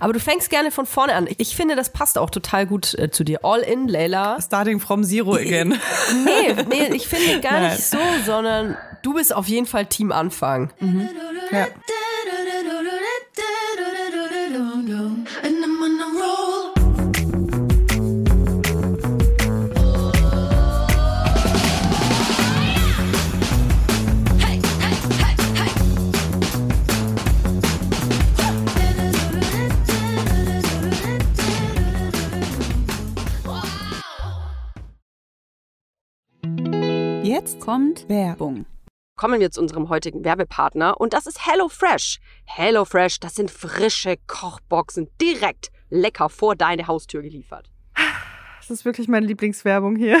Aber du fängst gerne von vorne an. Ich finde, das passt auch total gut äh, zu dir. All in, Leila. Starting from zero again. nee, nee, ich finde gar nicht so, sondern du bist auf jeden Fall Team Anfang. Mhm. Ja. Jetzt kommt Werbung. Kommen wir zu unserem heutigen Werbepartner und das ist HelloFresh. HelloFresh, das sind frische Kochboxen direkt lecker vor deine Haustür geliefert. Das ist wirklich meine Lieblingswerbung hier.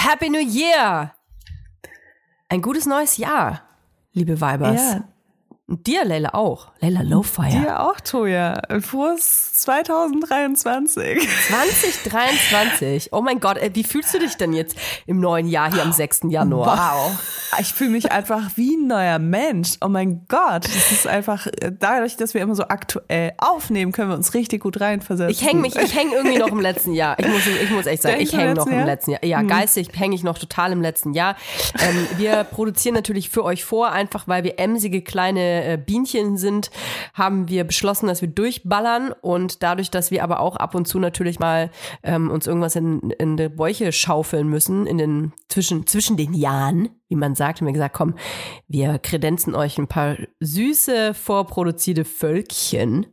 Happy New Year! Ein gutes neues Jahr, liebe Weibers. Ja, dir, Leila, auch. Leila Lowfire. Dir auch, Toja. Frohes 2023. 2023. Oh mein Gott, ey, wie fühlst du dich denn jetzt im neuen Jahr hier am 6. Januar? Wow. Ich fühle mich einfach wie ein neuer Mensch. Oh mein Gott. Das ist einfach, dadurch, dass wir immer so aktuell aufnehmen, können wir uns richtig gut reinversetzen. Ich hänge mich, ich hänge irgendwie noch im letzten Jahr. Ich muss, ich muss echt sagen, ich hänge noch im letzten Jahr. Ja, hm. geistig hänge ich noch total im letzten Jahr. Ähm, wir produzieren natürlich für euch vor, einfach weil wir emsige kleine äh, Bienchen sind, haben wir beschlossen, dass wir durchballern und dadurch, dass wir aber auch ab und zu natürlich mal ähm, uns irgendwas in, in die Bäuche schaufeln müssen, in den zwischen, zwischen den Jahren, wie man sagt, haben wir gesagt, komm, wir kredenzen euch ein paar süße, vorproduzierte Völkchen.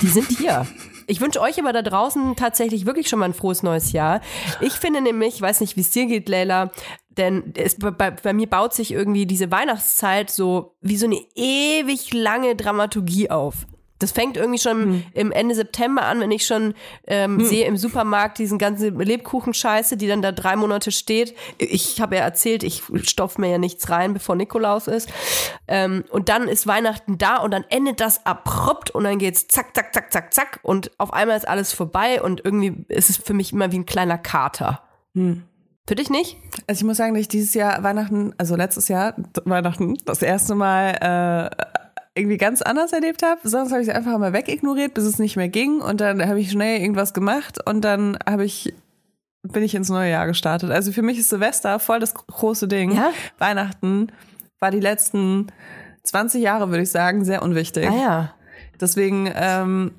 Die sind hier. Ich wünsche euch aber da draußen tatsächlich wirklich schon mal ein frohes neues Jahr. Ich finde nämlich, ich weiß nicht, wie es dir geht, Leila, denn es, bei, bei, mir baut sich irgendwie diese Weihnachtszeit so wie so eine ewig lange Dramaturgie auf. Das fängt irgendwie schon hm. im Ende September an, wenn ich schon ähm, hm. sehe im Supermarkt diesen ganzen Lebkuchenscheiße, die dann da drei Monate steht. Ich habe ja erzählt, ich stopfe mir ja nichts rein, bevor Nikolaus ist. Ähm, und dann ist Weihnachten da und dann endet das abrupt und dann geht's zack, zack, zack, zack, zack und auf einmal ist alles vorbei und irgendwie ist es für mich immer wie ein kleiner Kater. Hm. Für dich nicht? Also ich muss sagen, dass ich dieses Jahr Weihnachten, also letztes Jahr Weihnachten, das erste Mal äh, irgendwie ganz anders erlebt habe. Sonst habe ich es einfach mal wegignoriert, bis es nicht mehr ging. Und dann habe ich schnell irgendwas gemacht und dann habe ich bin ich ins neue Jahr gestartet. Also für mich ist Silvester voll das große Ding. Ja? Weihnachten war die letzten 20 Jahre, würde ich sagen, sehr unwichtig. Ah ja. Deswegen ähm,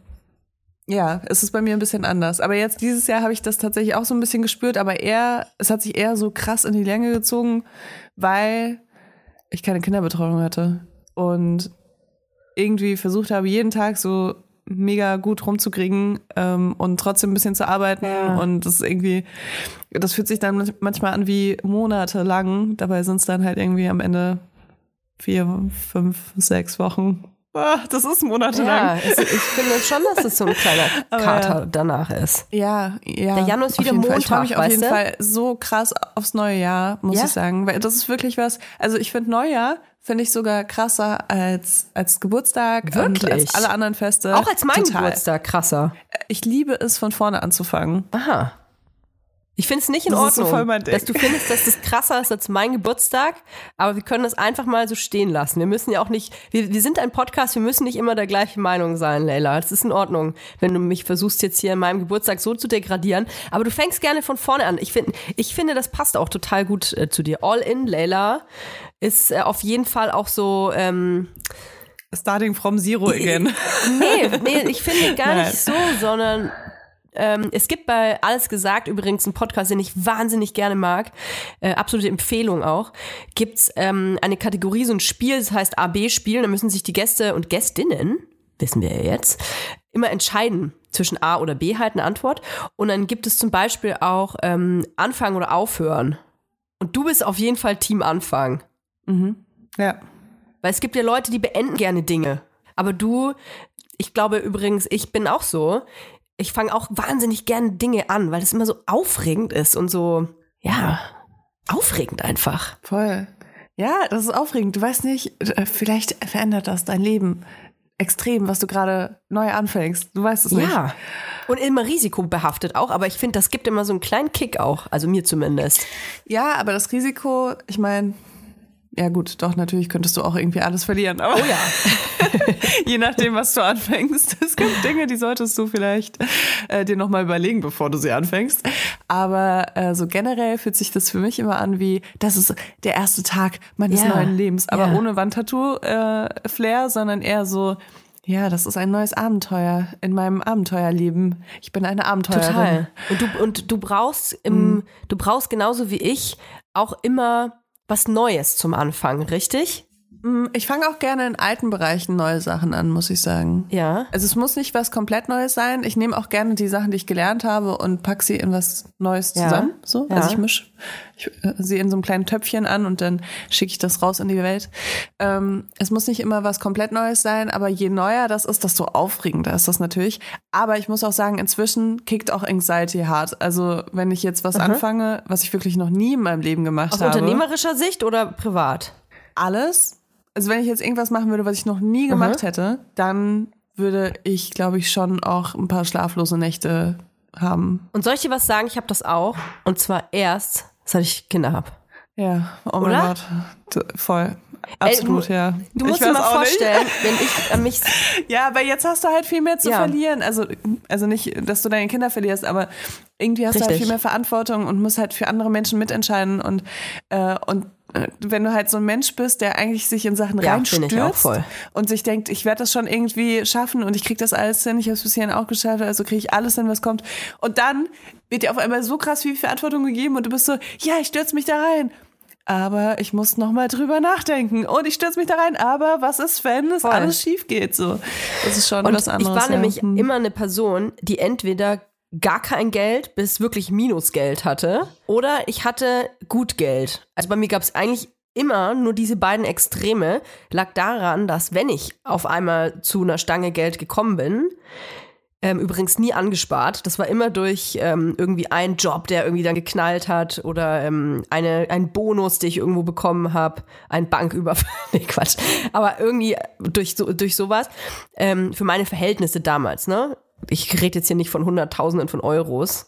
ja, es ist bei mir ein bisschen anders. Aber jetzt dieses Jahr habe ich das tatsächlich auch so ein bisschen gespürt, aber eher, es hat sich eher so krass in die Länge gezogen, weil ich keine Kinderbetreuung hatte. und irgendwie versucht habe, jeden Tag so mega gut rumzukriegen ähm, und trotzdem ein bisschen zu arbeiten. Ja. Und das ist irgendwie, das fühlt sich dann manchmal an wie Monate lang. Dabei sind es dann halt irgendwie am Ende vier, fünf, sechs Wochen. Ah, das ist monatelang. Ja, es, ich finde schon, dass es so ein kleiner Kater ja. danach ist. Ja, ja. Der Januar ist wieder Montag, Ich freue mich auf jeden du? Fall so krass aufs neue Jahr, muss ja? ich sagen. Weil das ist wirklich was, also ich finde Neujahr finde ich sogar krasser als, als Geburtstag Wirklich? und als alle anderen Feste. Auch als mein Total. Geburtstag krasser. Ich liebe es, von vorne anzufangen. Aha. Ich finde es nicht in das Ordnung, so dass du findest, dass das krasser ist als mein Geburtstag, aber wir können das einfach mal so stehen lassen. Wir müssen ja auch nicht, wir, wir sind ein Podcast, wir müssen nicht immer der gleichen Meinung sein, Leila. Das ist in Ordnung, wenn du mich versuchst jetzt hier in meinem Geburtstag so zu degradieren, aber du fängst gerne von vorne an. Ich, find, ich finde, das passt auch total gut äh, zu dir. All in, Leila, ist äh, auf jeden Fall auch so... Ähm, Starting from zero again. nee, nee, ich finde gar nicht so, sondern ähm, es gibt bei Alles gesagt, übrigens einen Podcast, den ich wahnsinnig gerne mag, äh, absolute Empfehlung auch, gibt's ähm, eine Kategorie, so ein Spiel, das heißt AB-Spiel, da müssen sich die Gäste und Gästinnen, wissen wir ja jetzt, immer entscheiden zwischen A oder B halt eine Antwort. Und dann gibt es zum Beispiel auch ähm, Anfangen oder Aufhören. Und du bist auf jeden Fall Team Anfang. Mhm. Ja. Weil es gibt ja Leute, die beenden gerne Dinge. Aber du, ich glaube übrigens, ich bin auch so ich fange auch wahnsinnig gern Dinge an, weil es immer so aufregend ist und so, ja, aufregend einfach. Voll. Ja, das ist aufregend. Du weißt nicht, äh, vielleicht verändert das dein Leben extrem, was du gerade neu anfängst. Du weißt es nicht. Ja. Und immer risikobehaftet auch, aber ich finde, das gibt immer so einen kleinen Kick auch, also mir zumindest. Ja, aber das Risiko, ich meine, ja gut, doch, natürlich könntest du auch irgendwie alles verlieren. Aber oh ja. je nachdem, was du anfängst. Es gibt Dinge, die solltest du vielleicht äh, dir nochmal überlegen, bevor du sie anfängst. Aber äh, so generell fühlt sich das für mich immer an wie, das ist der erste Tag meines ja. neuen Lebens. Aber ja. ohne Wandtattoo-Flair, äh, sondern eher so, ja, das ist ein neues Abenteuer in meinem Abenteuerleben. Ich bin eine Abenteuerin. Total. Und du, und du brauchst im, mhm. du brauchst genauso wie ich auch immer was Neues zum Anfang, richtig? Mm, ich fange auch gerne in alten Bereichen neue Sachen an, muss ich sagen. Ja. Also es muss nicht was komplett Neues sein. Ich nehme auch gerne die Sachen, die ich gelernt habe und pack sie in was Neues zusammen. Ja. So, ja. also ich mische äh, sie in so einem kleinen Töpfchen an und dann schicke ich das raus in die Welt. Ähm, es muss nicht immer was komplett Neues sein, aber je neuer das ist, desto aufregender ist das natürlich. Aber ich muss auch sagen, inzwischen kickt auch Anxiety hart. Also wenn ich jetzt was mhm. anfange, was ich wirklich noch nie in meinem Leben gemacht Aus habe. Aus unternehmerischer Sicht oder privat? Alles also wenn ich jetzt irgendwas machen würde, was ich noch nie gemacht mhm. hätte, dann würde ich, glaube ich, schon auch ein paar schlaflose Nächte haben. Und soll ich dir was sagen? Ich habe das auch. Und zwar erst, seit ich Kinder habe. Ja, oh mein Oder? Gott. Voll. Absolut, Ey, ja. Du musst dir mal vorstellen, nicht. wenn ich an mich. Ja, aber jetzt hast du halt viel mehr zu ja. verlieren. Also, also nicht, dass du deine Kinder verlierst, aber irgendwie hast Richtig. du halt viel mehr Verantwortung und musst halt für andere Menschen mitentscheiden und, äh, und äh, wenn du halt so ein Mensch bist, der eigentlich sich in Sachen ja, reinstürzt und sich denkt, ich werde das schon irgendwie schaffen und ich kriege das alles hin, ich habe es bis hierhin auch geschafft, also kriege ich alles hin, was kommt. Und dann wird dir auf einmal so krass viel Verantwortung gegeben und du bist so, ja, ich stürze mich da rein. Aber ich muss noch mal drüber nachdenken und ich stürze mich da rein. Aber was ist, wenn es alles schief geht? So, das ist schon und was anderes. Ich war ja. nämlich hm. immer eine Person, die entweder gar kein Geld bis wirklich Minusgeld hatte. Oder ich hatte gut Geld. Also bei mir gab es eigentlich immer nur diese beiden Extreme. Lag daran, dass wenn ich auf einmal zu einer Stange Geld gekommen bin, ähm, übrigens nie angespart. Das war immer durch ähm, irgendwie einen Job, der irgendwie dann geknallt hat oder ähm, eine, ein Bonus, den ich irgendwo bekommen habe, ein Banküberfall. nee, Quatsch. Aber irgendwie durch, durch sowas. Ähm, für meine Verhältnisse damals, ne? Ich rede jetzt hier nicht von Hunderttausenden von Euros,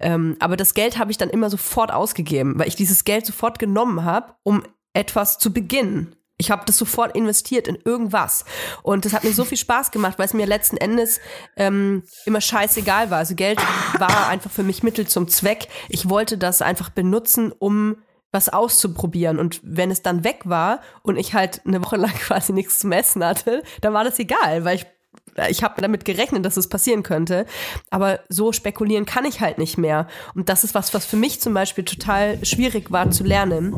ähm, aber das Geld habe ich dann immer sofort ausgegeben, weil ich dieses Geld sofort genommen habe, um etwas zu beginnen. Ich habe das sofort investiert in irgendwas. Und das hat mir so viel Spaß gemacht, weil es mir letzten Endes ähm, immer scheißegal war. Also Geld war einfach für mich Mittel zum Zweck. Ich wollte das einfach benutzen, um was auszuprobieren. Und wenn es dann weg war und ich halt eine Woche lang quasi nichts zum Essen hatte, dann war das egal, weil ich ich habe damit gerechnet, dass es passieren könnte. Aber so spekulieren kann ich halt nicht mehr. Und das ist was, was für mich zum Beispiel total schwierig war zu lernen.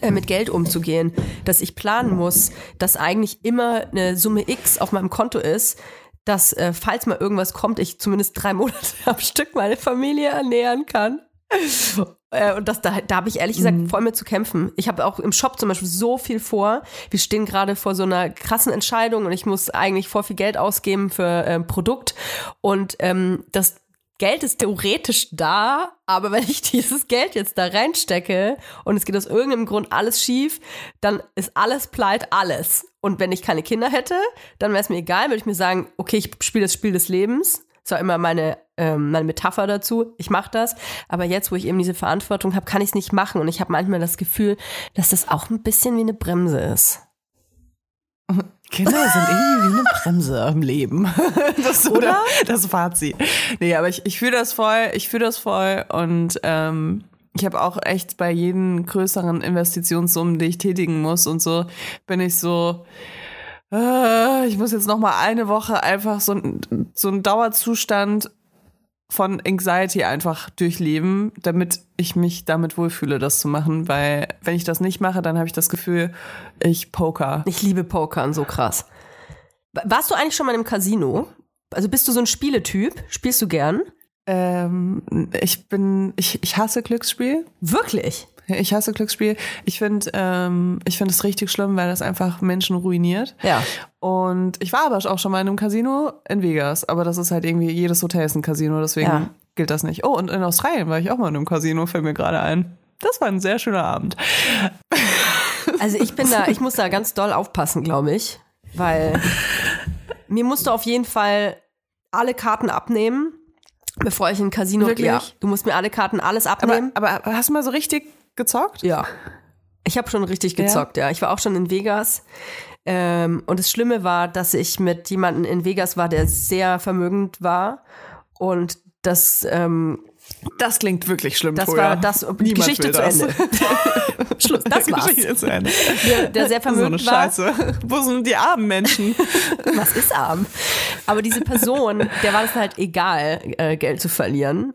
äh, mit Geld umzugehen, dass ich planen muss, dass eigentlich immer eine Summe X auf meinem Konto ist, dass äh, falls mal irgendwas kommt, ich zumindest drei Monate am Stück meine Familie ernähren kann. Äh, und das, da, da habe ich ehrlich gesagt mhm. voll mit zu kämpfen. Ich habe auch im Shop zum Beispiel so viel vor. Wir stehen gerade vor so einer krassen Entscheidung und ich muss eigentlich voll viel Geld ausgeben für äh, Produkt. Und ähm, das Geld ist theoretisch da, aber wenn ich dieses Geld jetzt da reinstecke und es geht aus irgendeinem Grund alles schief, dann ist alles pleit, alles. Und wenn ich keine Kinder hätte, dann wäre es mir egal, würde ich mir sagen, okay, ich spiele das Spiel des Lebens. Das war immer meine, ähm, meine Metapher dazu. Ich mache das. Aber jetzt, wo ich eben diese Verantwortung habe, kann ich es nicht machen. Und ich habe manchmal das Gefühl, dass das auch ein bisschen wie eine Bremse ist. Kinder sind irgendwie wie eine Bremse im Leben. Das, oder? Das Fazit. Nee, aber ich, ich fühle das voll, ich fühle das voll und ähm, ich habe auch echt bei jeden größeren Investitionssummen, die ich tätigen muss und so, bin ich so, äh, ich muss jetzt noch mal eine Woche einfach so, so einen Dauerzustand von Anxiety einfach durchleben, damit ich mich damit wohlfühle, das zu machen. Weil wenn ich das nicht mache, dann habe ich das Gefühl, ich poker. Ich liebe Pokern so krass. Warst du eigentlich schon mal im Casino? Also bist du so ein Spieletyp? Spielst du gern? Ähm, ich bin, ich, ich hasse Glücksspiel. Wirklich? Ich hasse Glücksspiel. Ich finde, ähm, ich finde es richtig schlimm, weil das einfach Menschen ruiniert. Ja. Und ich war aber auch schon mal in einem Casino in Vegas, aber das ist halt irgendwie jedes Hotel ist ein Casino, deswegen ja. gilt das nicht. Oh, und in Australien war ich auch mal in einem Casino, fällt mir gerade ein. Das war ein sehr schöner Abend. Also ich bin da, ich muss da ganz doll aufpassen, glaube ich, weil mir musst du auf jeden Fall alle Karten abnehmen, bevor ich in ein Casino gehe. Du musst mir alle Karten, alles abnehmen. Aber, aber hast du mal so richtig gezockt? Ja. Ich habe schon richtig gezockt, ja. ja. Ich war auch schon in Vegas. Ähm, und das Schlimme war, dass ich mit jemandem in Vegas war, der sehr vermögend war. Und das, ähm, das klingt wirklich schlimm. Das war das Niemand Geschichte zu Ende. Schluss, das war's. Geschichte zu Ende. Der, der sehr vermögend so eine Scheiße. War. Wo sind die armen Menschen? Was ist arm? Aber diese Person, der war es halt egal, äh, Geld zu verlieren.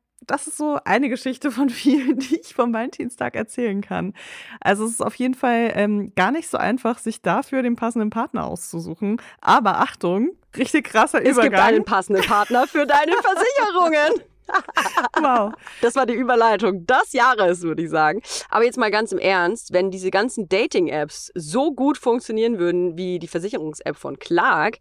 das ist so eine Geschichte von vielen, die ich vom Valentinstag erzählen kann. Also es ist auf jeden Fall ähm, gar nicht so einfach, sich dafür den passenden Partner auszusuchen. Aber Achtung, richtig krasser es Übergang. Es gibt einen passenden Partner für deine Versicherungen. wow. Das war die Überleitung des Jahres, würde ich sagen. Aber jetzt mal ganz im Ernst, wenn diese ganzen Dating-Apps so gut funktionieren würden wie die Versicherungs-App von Clark,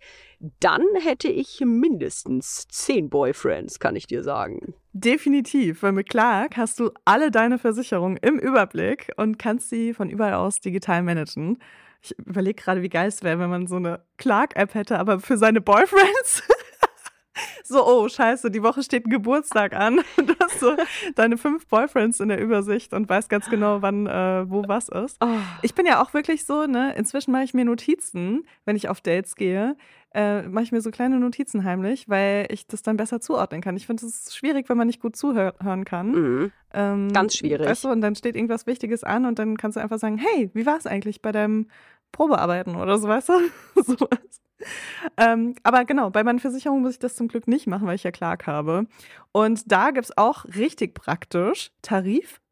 dann hätte ich mindestens zehn Boyfriends, kann ich dir sagen. Definitiv, weil mit Clark hast du alle deine Versicherungen im Überblick und kannst sie von überall aus digital managen. Ich überlege gerade, wie geil es wäre, wenn man so eine Clark-App hätte, aber für seine Boyfriends. so, oh, scheiße, die Woche steht ein Geburtstag an. Du hast so deine fünf Boyfriends in der Übersicht und weißt ganz genau, wann, äh, wo was ist. Oh. Ich bin ja auch wirklich so, ne, inzwischen mache ich mir Notizen, wenn ich auf Dates gehe. Äh, mache ich mir so kleine Notizen heimlich, weil ich das dann besser zuordnen kann. Ich finde es schwierig, wenn man nicht gut zuhören kann. Mhm. Ähm, Ganz schwierig. Weißt du, und dann steht irgendwas Wichtiges an und dann kannst du einfach sagen, hey, wie war es eigentlich bei deinem Probearbeiten oder so, weißt du? Sowas. Ähm, aber genau, bei meinen Versicherungen muss ich das zum Glück nicht machen, weil ich ja Clark habe. Und da gibt es auch richtig praktisch Tarif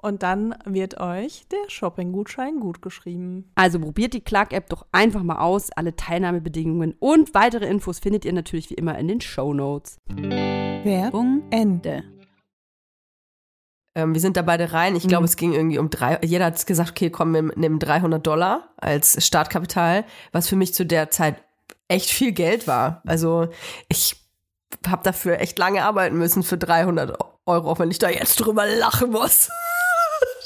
und dann wird euch der Shopping-Gutschein gut geschrieben. Also probiert die Clark-App doch einfach mal aus. Alle Teilnahmebedingungen und weitere Infos findet ihr natürlich wie immer in den Show Notes. Werbung Ende. Ähm, wir sind da beide rein. Ich glaube, mhm. es ging irgendwie um drei. Jeder hat gesagt, okay, komm, wir nehmen 300 Dollar als Startkapital, was für mich zu der Zeit echt viel Geld war. Also ich habe dafür echt lange arbeiten müssen für 300 Euro, auch wenn ich da jetzt drüber lachen muss.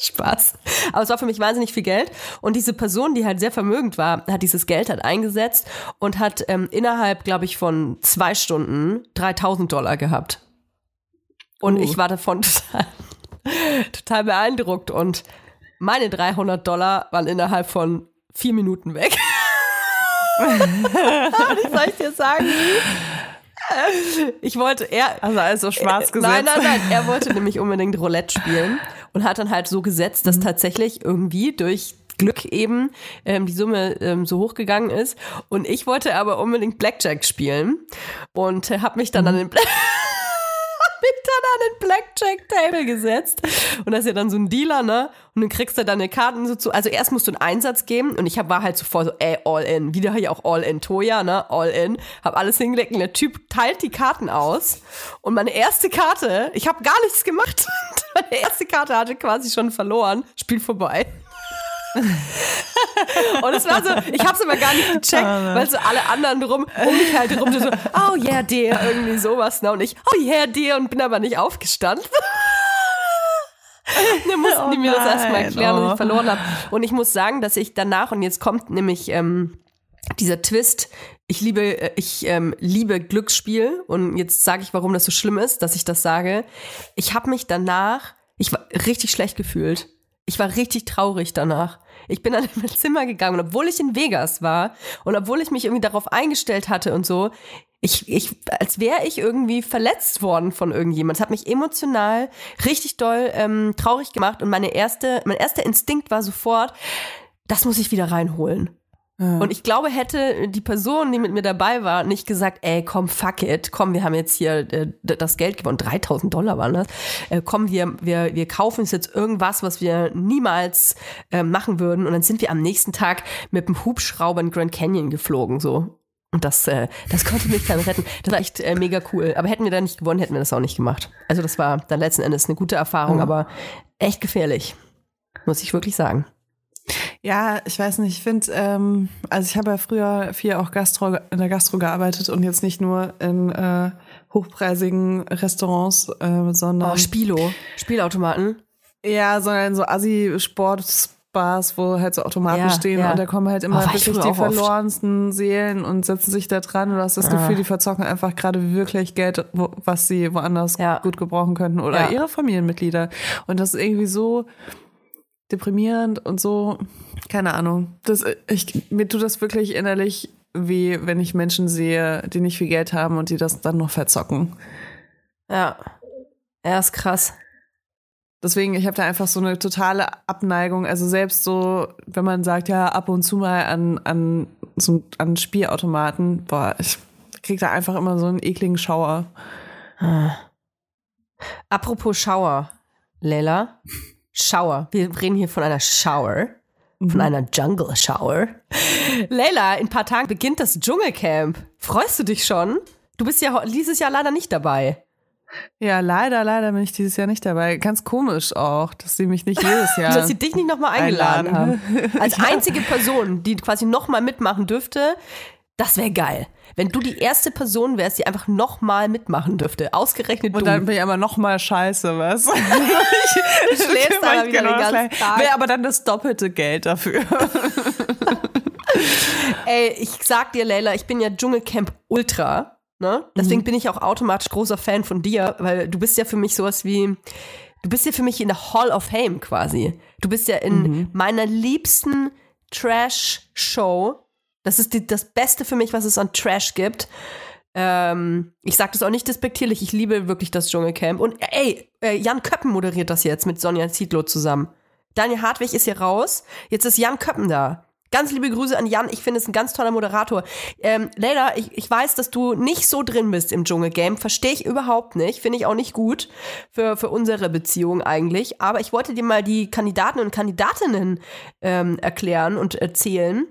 Spaß. Aber es war für mich wahnsinnig viel Geld. Und diese Person, die halt sehr vermögend war, hat dieses Geld halt eingesetzt und hat ähm, innerhalb, glaube ich, von zwei Stunden 3000 Dollar gehabt. Und uh. ich war davon total, total beeindruckt. Und meine 300 Dollar waren innerhalb von vier Minuten weg. Wie soll ich dir sagen? Ich wollte, er. Also also schwarz gesetzt. Nein, nein, nein. Er wollte nämlich unbedingt Roulette spielen und hat dann halt so gesetzt, dass mhm. tatsächlich irgendwie durch Glück eben ähm, die Summe ähm, so hochgegangen ist. Und ich wollte aber unbedingt Blackjack spielen und äh, habe mich dann mhm. an den mich dann an den Blackjack-Table gesetzt. Und das ist ja dann so ein Dealer, ne? Und dann kriegst du deine Karten so zu. Also erst musst du einen Einsatz geben und ich hab, war halt zuvor so, ey, all in. Wieder hier auch all in. Toya, ne? All in. Hab alles hingelegt und der Typ teilt die Karten aus. Und meine erste Karte, ich habe gar nichts gemacht. meine erste Karte hatte quasi schon verloren. Spiel vorbei. und es war so, ich hab's aber gar nicht gecheckt, ah, weil so alle anderen drum, um mich halt rum, so, oh yeah, der, irgendwie sowas, ne? Und ich, oh yeah, der, und bin aber nicht aufgestanden. Dann mussten oh die mir das erstmal erklären, oh. dass ich verloren habe. Und ich muss sagen, dass ich danach, und jetzt kommt nämlich ähm, dieser Twist, ich liebe, äh, ich ähm, liebe Glücksspiel und jetzt sage ich, warum das so schlimm ist, dass ich das sage. Ich habe mich danach, ich war richtig schlecht gefühlt. Ich war richtig traurig danach. Ich bin dann in mein Zimmer gegangen und obwohl ich in Vegas war und obwohl ich mich irgendwie darauf eingestellt hatte und so, ich, ich, als wäre ich irgendwie verletzt worden von irgendjemand. Es hat mich emotional richtig doll ähm, traurig gemacht und meine erste, mein erster Instinkt war sofort, das muss ich wieder reinholen. Und ich glaube, hätte die Person, die mit mir dabei war, nicht gesagt, ey, komm, fuck it, komm, wir haben jetzt hier äh, das Geld gewonnen, 3000 Dollar waren das, äh, komm, wir, wir, wir kaufen uns jetzt irgendwas, was wir niemals äh, machen würden. Und dann sind wir am nächsten Tag mit dem Hubschrauber in Grand Canyon geflogen, so. Und das, äh, das konnte mich dann retten. Das war echt äh, mega cool. Aber hätten wir da nicht gewonnen, hätten wir das auch nicht gemacht. Also das war dann letzten Endes eine gute Erfahrung, mhm. aber echt gefährlich. Muss ich wirklich sagen. Ja, ich weiß nicht, ich finde, ähm, also ich habe ja früher viel auch Gastro, in der Gastro gearbeitet und jetzt nicht nur in äh, hochpreisigen Restaurants, äh, sondern. Oh, Spielo, Spielautomaten. Ja, sondern so Assi-Sportbars, wo halt so Automaten ja, stehen ja. und da kommen halt immer oh, wirklich die verlorensten oft. Seelen und setzen sich da dran und du hast das ja. Gefühl, die verzocken einfach gerade wirklich Geld, wo, was sie woanders gut gebrauchen könnten oder ihre Familienmitglieder. Und das ist irgendwie so, deprimierend und so. Keine Ahnung. Das, ich, mir tut das wirklich innerlich weh, wenn ich Menschen sehe, die nicht viel Geld haben und die das dann noch verzocken. Ja. Ja, ist krass. Deswegen, ich habe da einfach so eine totale Abneigung. Also selbst so, wenn man sagt, ja, ab und zu mal an, an, so, an Spielautomaten, boah, ich krieg da einfach immer so einen ekligen Schauer. Ah. Apropos Schauer, Leila. Schauer. Wir reden hier von einer Shower. Von mhm. einer Jungle Shower. Leila, in ein paar Tagen beginnt das Dschungelcamp. Freust du dich schon? Du bist ja dieses Jahr leider nicht dabei. Ja, leider, leider bin ich dieses Jahr nicht dabei. Ganz komisch auch, dass sie mich nicht jedes Jahr. dass sie dich nicht nochmal eingeladen haben. Als einzige Person, die quasi nochmal mitmachen dürfte, das wäre geil. Wenn du die erste Person wärst, die einfach nochmal mitmachen dürfte. Ausgerechnet Und dann bin ich aber nochmal scheiße, was? ich schläfst aber wieder genau den ganzen Tag. Wäre aber dann das doppelte Geld dafür. Ey, ich sag dir, Leila, ich bin ja Dschungelcamp Ultra. Ne? Deswegen mhm. bin ich auch automatisch großer Fan von dir, weil du bist ja für mich sowas wie, du bist ja für mich in der Hall of Fame quasi. Du bist ja in mhm. meiner liebsten Trash-Show. Das ist die, das Beste für mich, was es an Trash gibt. Ähm, ich sage das auch nicht despektierlich, ich liebe wirklich das Dschungelcamp. Und ey, äh, Jan Köppen moderiert das jetzt mit Sonja Zietlow zusammen. Daniel Hartwig ist hier raus. Jetzt ist Jan Köppen da. Ganz liebe Grüße an Jan. Ich finde es ein ganz toller Moderator. Ähm, Leila, ich, ich weiß, dass du nicht so drin bist im Dschungelgame. Verstehe ich überhaupt nicht. Finde ich auch nicht gut für, für unsere Beziehung eigentlich. Aber ich wollte dir mal die Kandidaten und Kandidatinnen ähm, erklären und erzählen.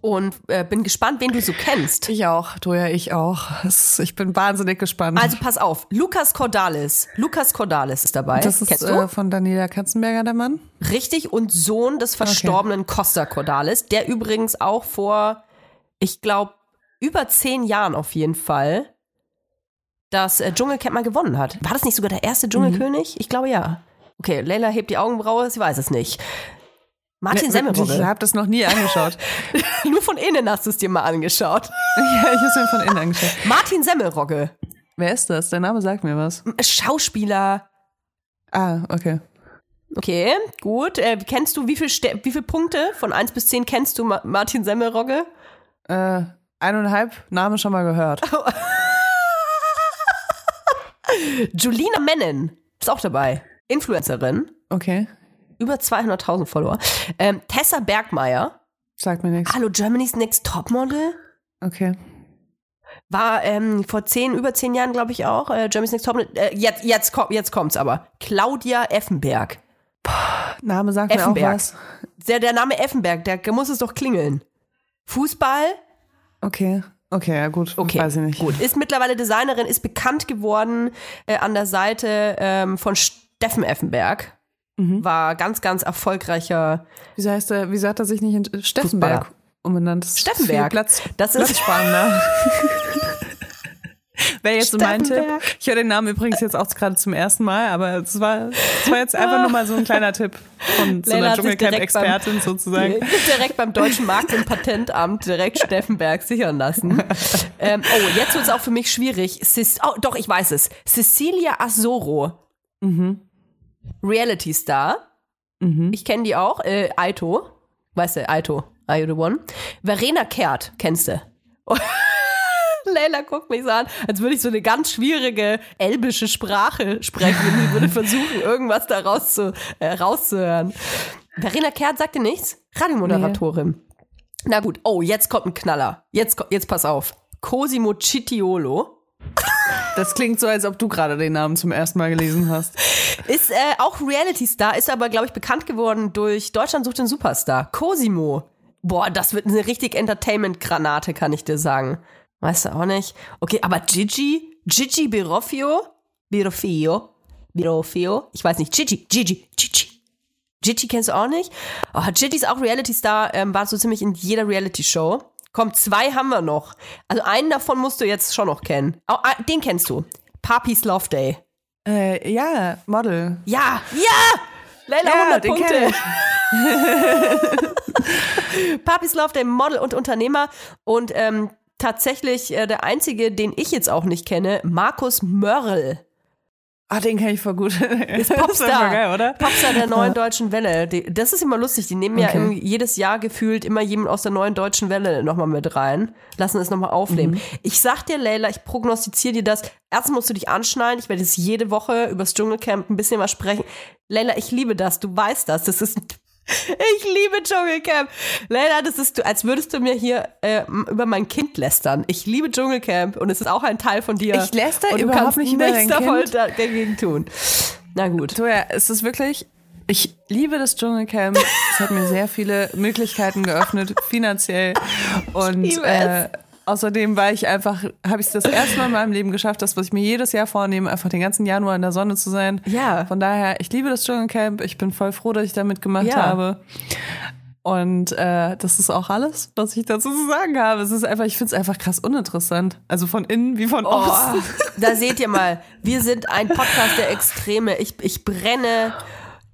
Und äh, bin gespannt, wen du so kennst. Ich auch, du ja, ich auch. Ich bin wahnsinnig gespannt. Also pass auf, Lukas Cordalis. Lukas Cordalis ist dabei. Das ist Kennst du? Äh, von Daniela Katzenberger, der Mann. Richtig, und Sohn des verstorbenen okay. Costa Cordalis, der übrigens auch vor, ich glaube, über zehn Jahren auf jeden Fall das äh, Dschungelcamp mal gewonnen hat. War das nicht sogar der erste Dschungelkönig? Mhm. Ich glaube ja. Okay, Leila hebt die Augenbraue, sie weiß es nicht. Martin Semmelrogge. Ich habe das noch nie angeschaut. Nur von innen hast du es dir mal angeschaut. ja, ich habe es mir von innen angeschaut. Martin Semmelrogge. Wer ist das? Der Name sagt mir was. Schauspieler. Ah, okay. Okay, gut. Äh, kennst du, wie viele wie viel Punkte von 1 bis 10 kennst du Ma Martin Semmelrogge? Äh, eineinhalb Name schon mal gehört. Julina Mennen ist auch dabei. Influencerin. Okay über 200.000 Follower. Ähm, Tessa Bergmeier. Sagt mir nichts. Hallo, Germany's Next Topmodel. Okay. War ähm, vor zehn, über zehn Jahren, glaube ich auch, äh, Germany's Next Topmodel. Äh, jetzt, jetzt, komm, jetzt kommt's aber. Claudia Effenberg. Boah, Name sagt Effenberg. mir auch was. Der, der Name Effenberg, der muss es doch klingeln. Fußball. Okay. Okay, ja gut, okay, weiß ich nicht. Gut, ist mittlerweile Designerin, ist bekannt geworden äh, an der Seite ähm, von Steffen Effenberg. Mhm. War ganz, ganz erfolgreicher. Wieso heißt er, wieso hat er sich nicht in Steffenberg umbenannt? Steffenberg. Platz, das ist spannender. Wer jetzt so meinte, ich höre den Namen übrigens jetzt auch gerade zum ersten Mal, aber es war, es war jetzt einfach nur mal so ein kleiner Tipp von so einer Dschungelcamp-Expertin sozusagen. Direkt beim Deutschen Markt- und Patentamt direkt Steffenberg sichern lassen. ähm, oh, jetzt wird es auch für mich schwierig. Cis oh, doch, ich weiß es. Cecilia Asoro. Mhm. Reality Star. Mhm. Ich kenne die auch. Äh, Aito. Weißt du, Aito. Are you the one? Verena Kehrt, kennst du? Leila guckt mich so an, als würde ich so eine ganz schwierige elbische Sprache sprechen und ich würde versuchen, irgendwas da rauszu, äh, rauszuhören. Verena Kehrt sagt dir nichts? Radiomoderatorin. Nee. Na gut, oh, jetzt kommt ein Knaller. Jetzt, jetzt pass auf. Cosimo Citiolo. Das klingt so, als ob du gerade den Namen zum ersten Mal gelesen hast. Ist äh, auch Reality-Star, ist aber, glaube ich, bekannt geworden durch Deutschland sucht den Superstar. Cosimo. Boah, das wird eine richtig Entertainment-Granate, kann ich dir sagen. Weißt du auch nicht? Okay, aber Gigi? Gigi Birofio? Birofio? Birofio? Ich weiß nicht. Gigi, Gigi, Gigi. Gigi kennst du auch nicht? Oh, Gigi ist auch Reality-Star, ähm, war so ziemlich in jeder Reality-Show. Komm, zwei haben wir noch. Also einen davon musst du jetzt schon noch kennen. Oh, den kennst du. Papis Love Day. Äh, ja, Model. Ja, ja! Leila, ja, 100 Punkte. Papis Love Day, Model und Unternehmer. Und ähm, tatsächlich äh, der einzige, den ich jetzt auch nicht kenne, Markus Mörl. Ah, den kenne ich voll gut. Ist Popstar, geil, oder? Popstar der neuen deutschen Welle. Das ist immer lustig. Die nehmen okay. ja jedes Jahr gefühlt immer jemand aus der neuen deutschen Welle nochmal mit rein. Lassen es nochmal aufnehmen. Mhm. Ich sag dir, Leila, ich prognostiziere dir das. Erstens musst du dich anschnallen. Ich werde jetzt jede Woche übers Dschungelcamp ein bisschen was sprechen. Leila, ich liebe das. Du weißt das. Das ist ich liebe Dschungelcamp. Leila, das ist, als würdest du mir hier äh, über mein Kind lästern. Ich liebe Dschungelcamp und es ist auch ein Teil von dir. Ich läster und überhaupt nicht über nichts davon dagegen tun. Na gut. Toja, es ist wirklich, ich liebe das Dschungelcamp. es hat mir sehr viele Möglichkeiten geöffnet, finanziell. Und äh, Außerdem war ich einfach, habe ich es das erste Mal in meinem Leben geschafft, das, was ich mir jedes Jahr vornehme, einfach den ganzen Januar in der Sonne zu sein. Ja. Von daher, ich liebe das Dschungelcamp. Ich bin voll froh, dass ich da mitgemacht ja. habe. Und äh, das ist auch alles, was ich dazu zu sagen habe. Es ist einfach, ich finde es einfach krass uninteressant. Also von innen wie von oh, außen. Da seht ihr mal, wir sind ein Podcast der Extreme. Ich, ich brenne.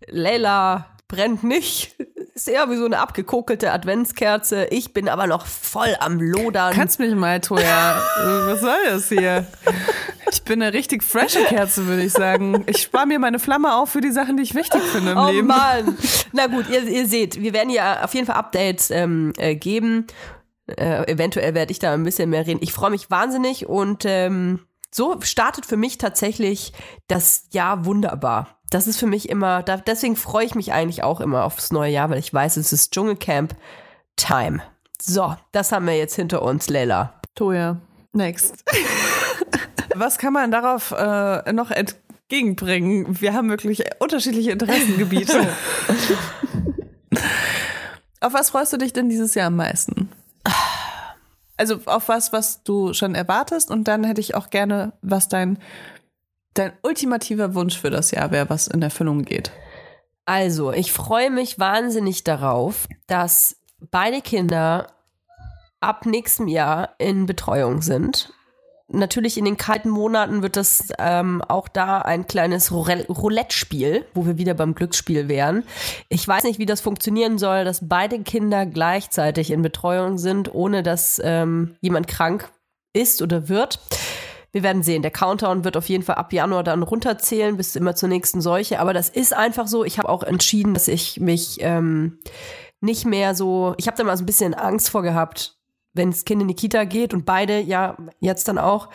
Leila brennt nicht. Ist eher wie so eine abgekokelte Adventskerze. Ich bin aber noch voll am Lodern. Kannst mich mal, Toja. Was soll das hier? Ich bin eine richtig frische Kerze, würde ich sagen. Ich spare mir meine Flamme auf für die Sachen, die ich wichtig finde im oh Leben. Oh Mann. Na gut, ihr, ihr seht, wir werden ja auf jeden Fall Updates ähm, äh, geben. Äh, eventuell werde ich da ein bisschen mehr reden. Ich freue mich wahnsinnig und ähm, so startet für mich tatsächlich das Jahr wunderbar das ist für mich immer, da, deswegen freue ich mich eigentlich auch immer aufs neue Jahr, weil ich weiß, es ist Dschungelcamp Time. So, das haben wir jetzt hinter uns, Leila. Toja, next. Was kann man darauf äh, noch entgegenbringen? Wir haben wirklich unterschiedliche Interessengebiete. auf was freust du dich denn dieses Jahr am meisten? Also auf was, was du schon erwartest und dann hätte ich auch gerne, was dein dein ultimativer Wunsch für das Jahr wäre, was in Erfüllung geht? Also, ich freue mich wahnsinnig darauf, dass beide Kinder ab nächstem Jahr in Betreuung sind. Natürlich in den kalten Monaten wird das ähm, auch da ein kleines Roulette-Spiel, wo wir wieder beim Glücksspiel wären. Ich weiß nicht, wie das funktionieren soll, dass beide Kinder gleichzeitig in Betreuung sind, ohne dass ähm, jemand krank ist oder wird. Wir werden sehen. Der Countdown wird auf jeden Fall ab Januar dann runterzählen bis immer zur nächsten Seuche. Aber das ist einfach so. Ich habe auch entschieden, dass ich mich ähm, nicht mehr so. Ich habe da mal so ein bisschen Angst vor gehabt, wenn das Kind in die Kita geht und beide ja jetzt dann auch.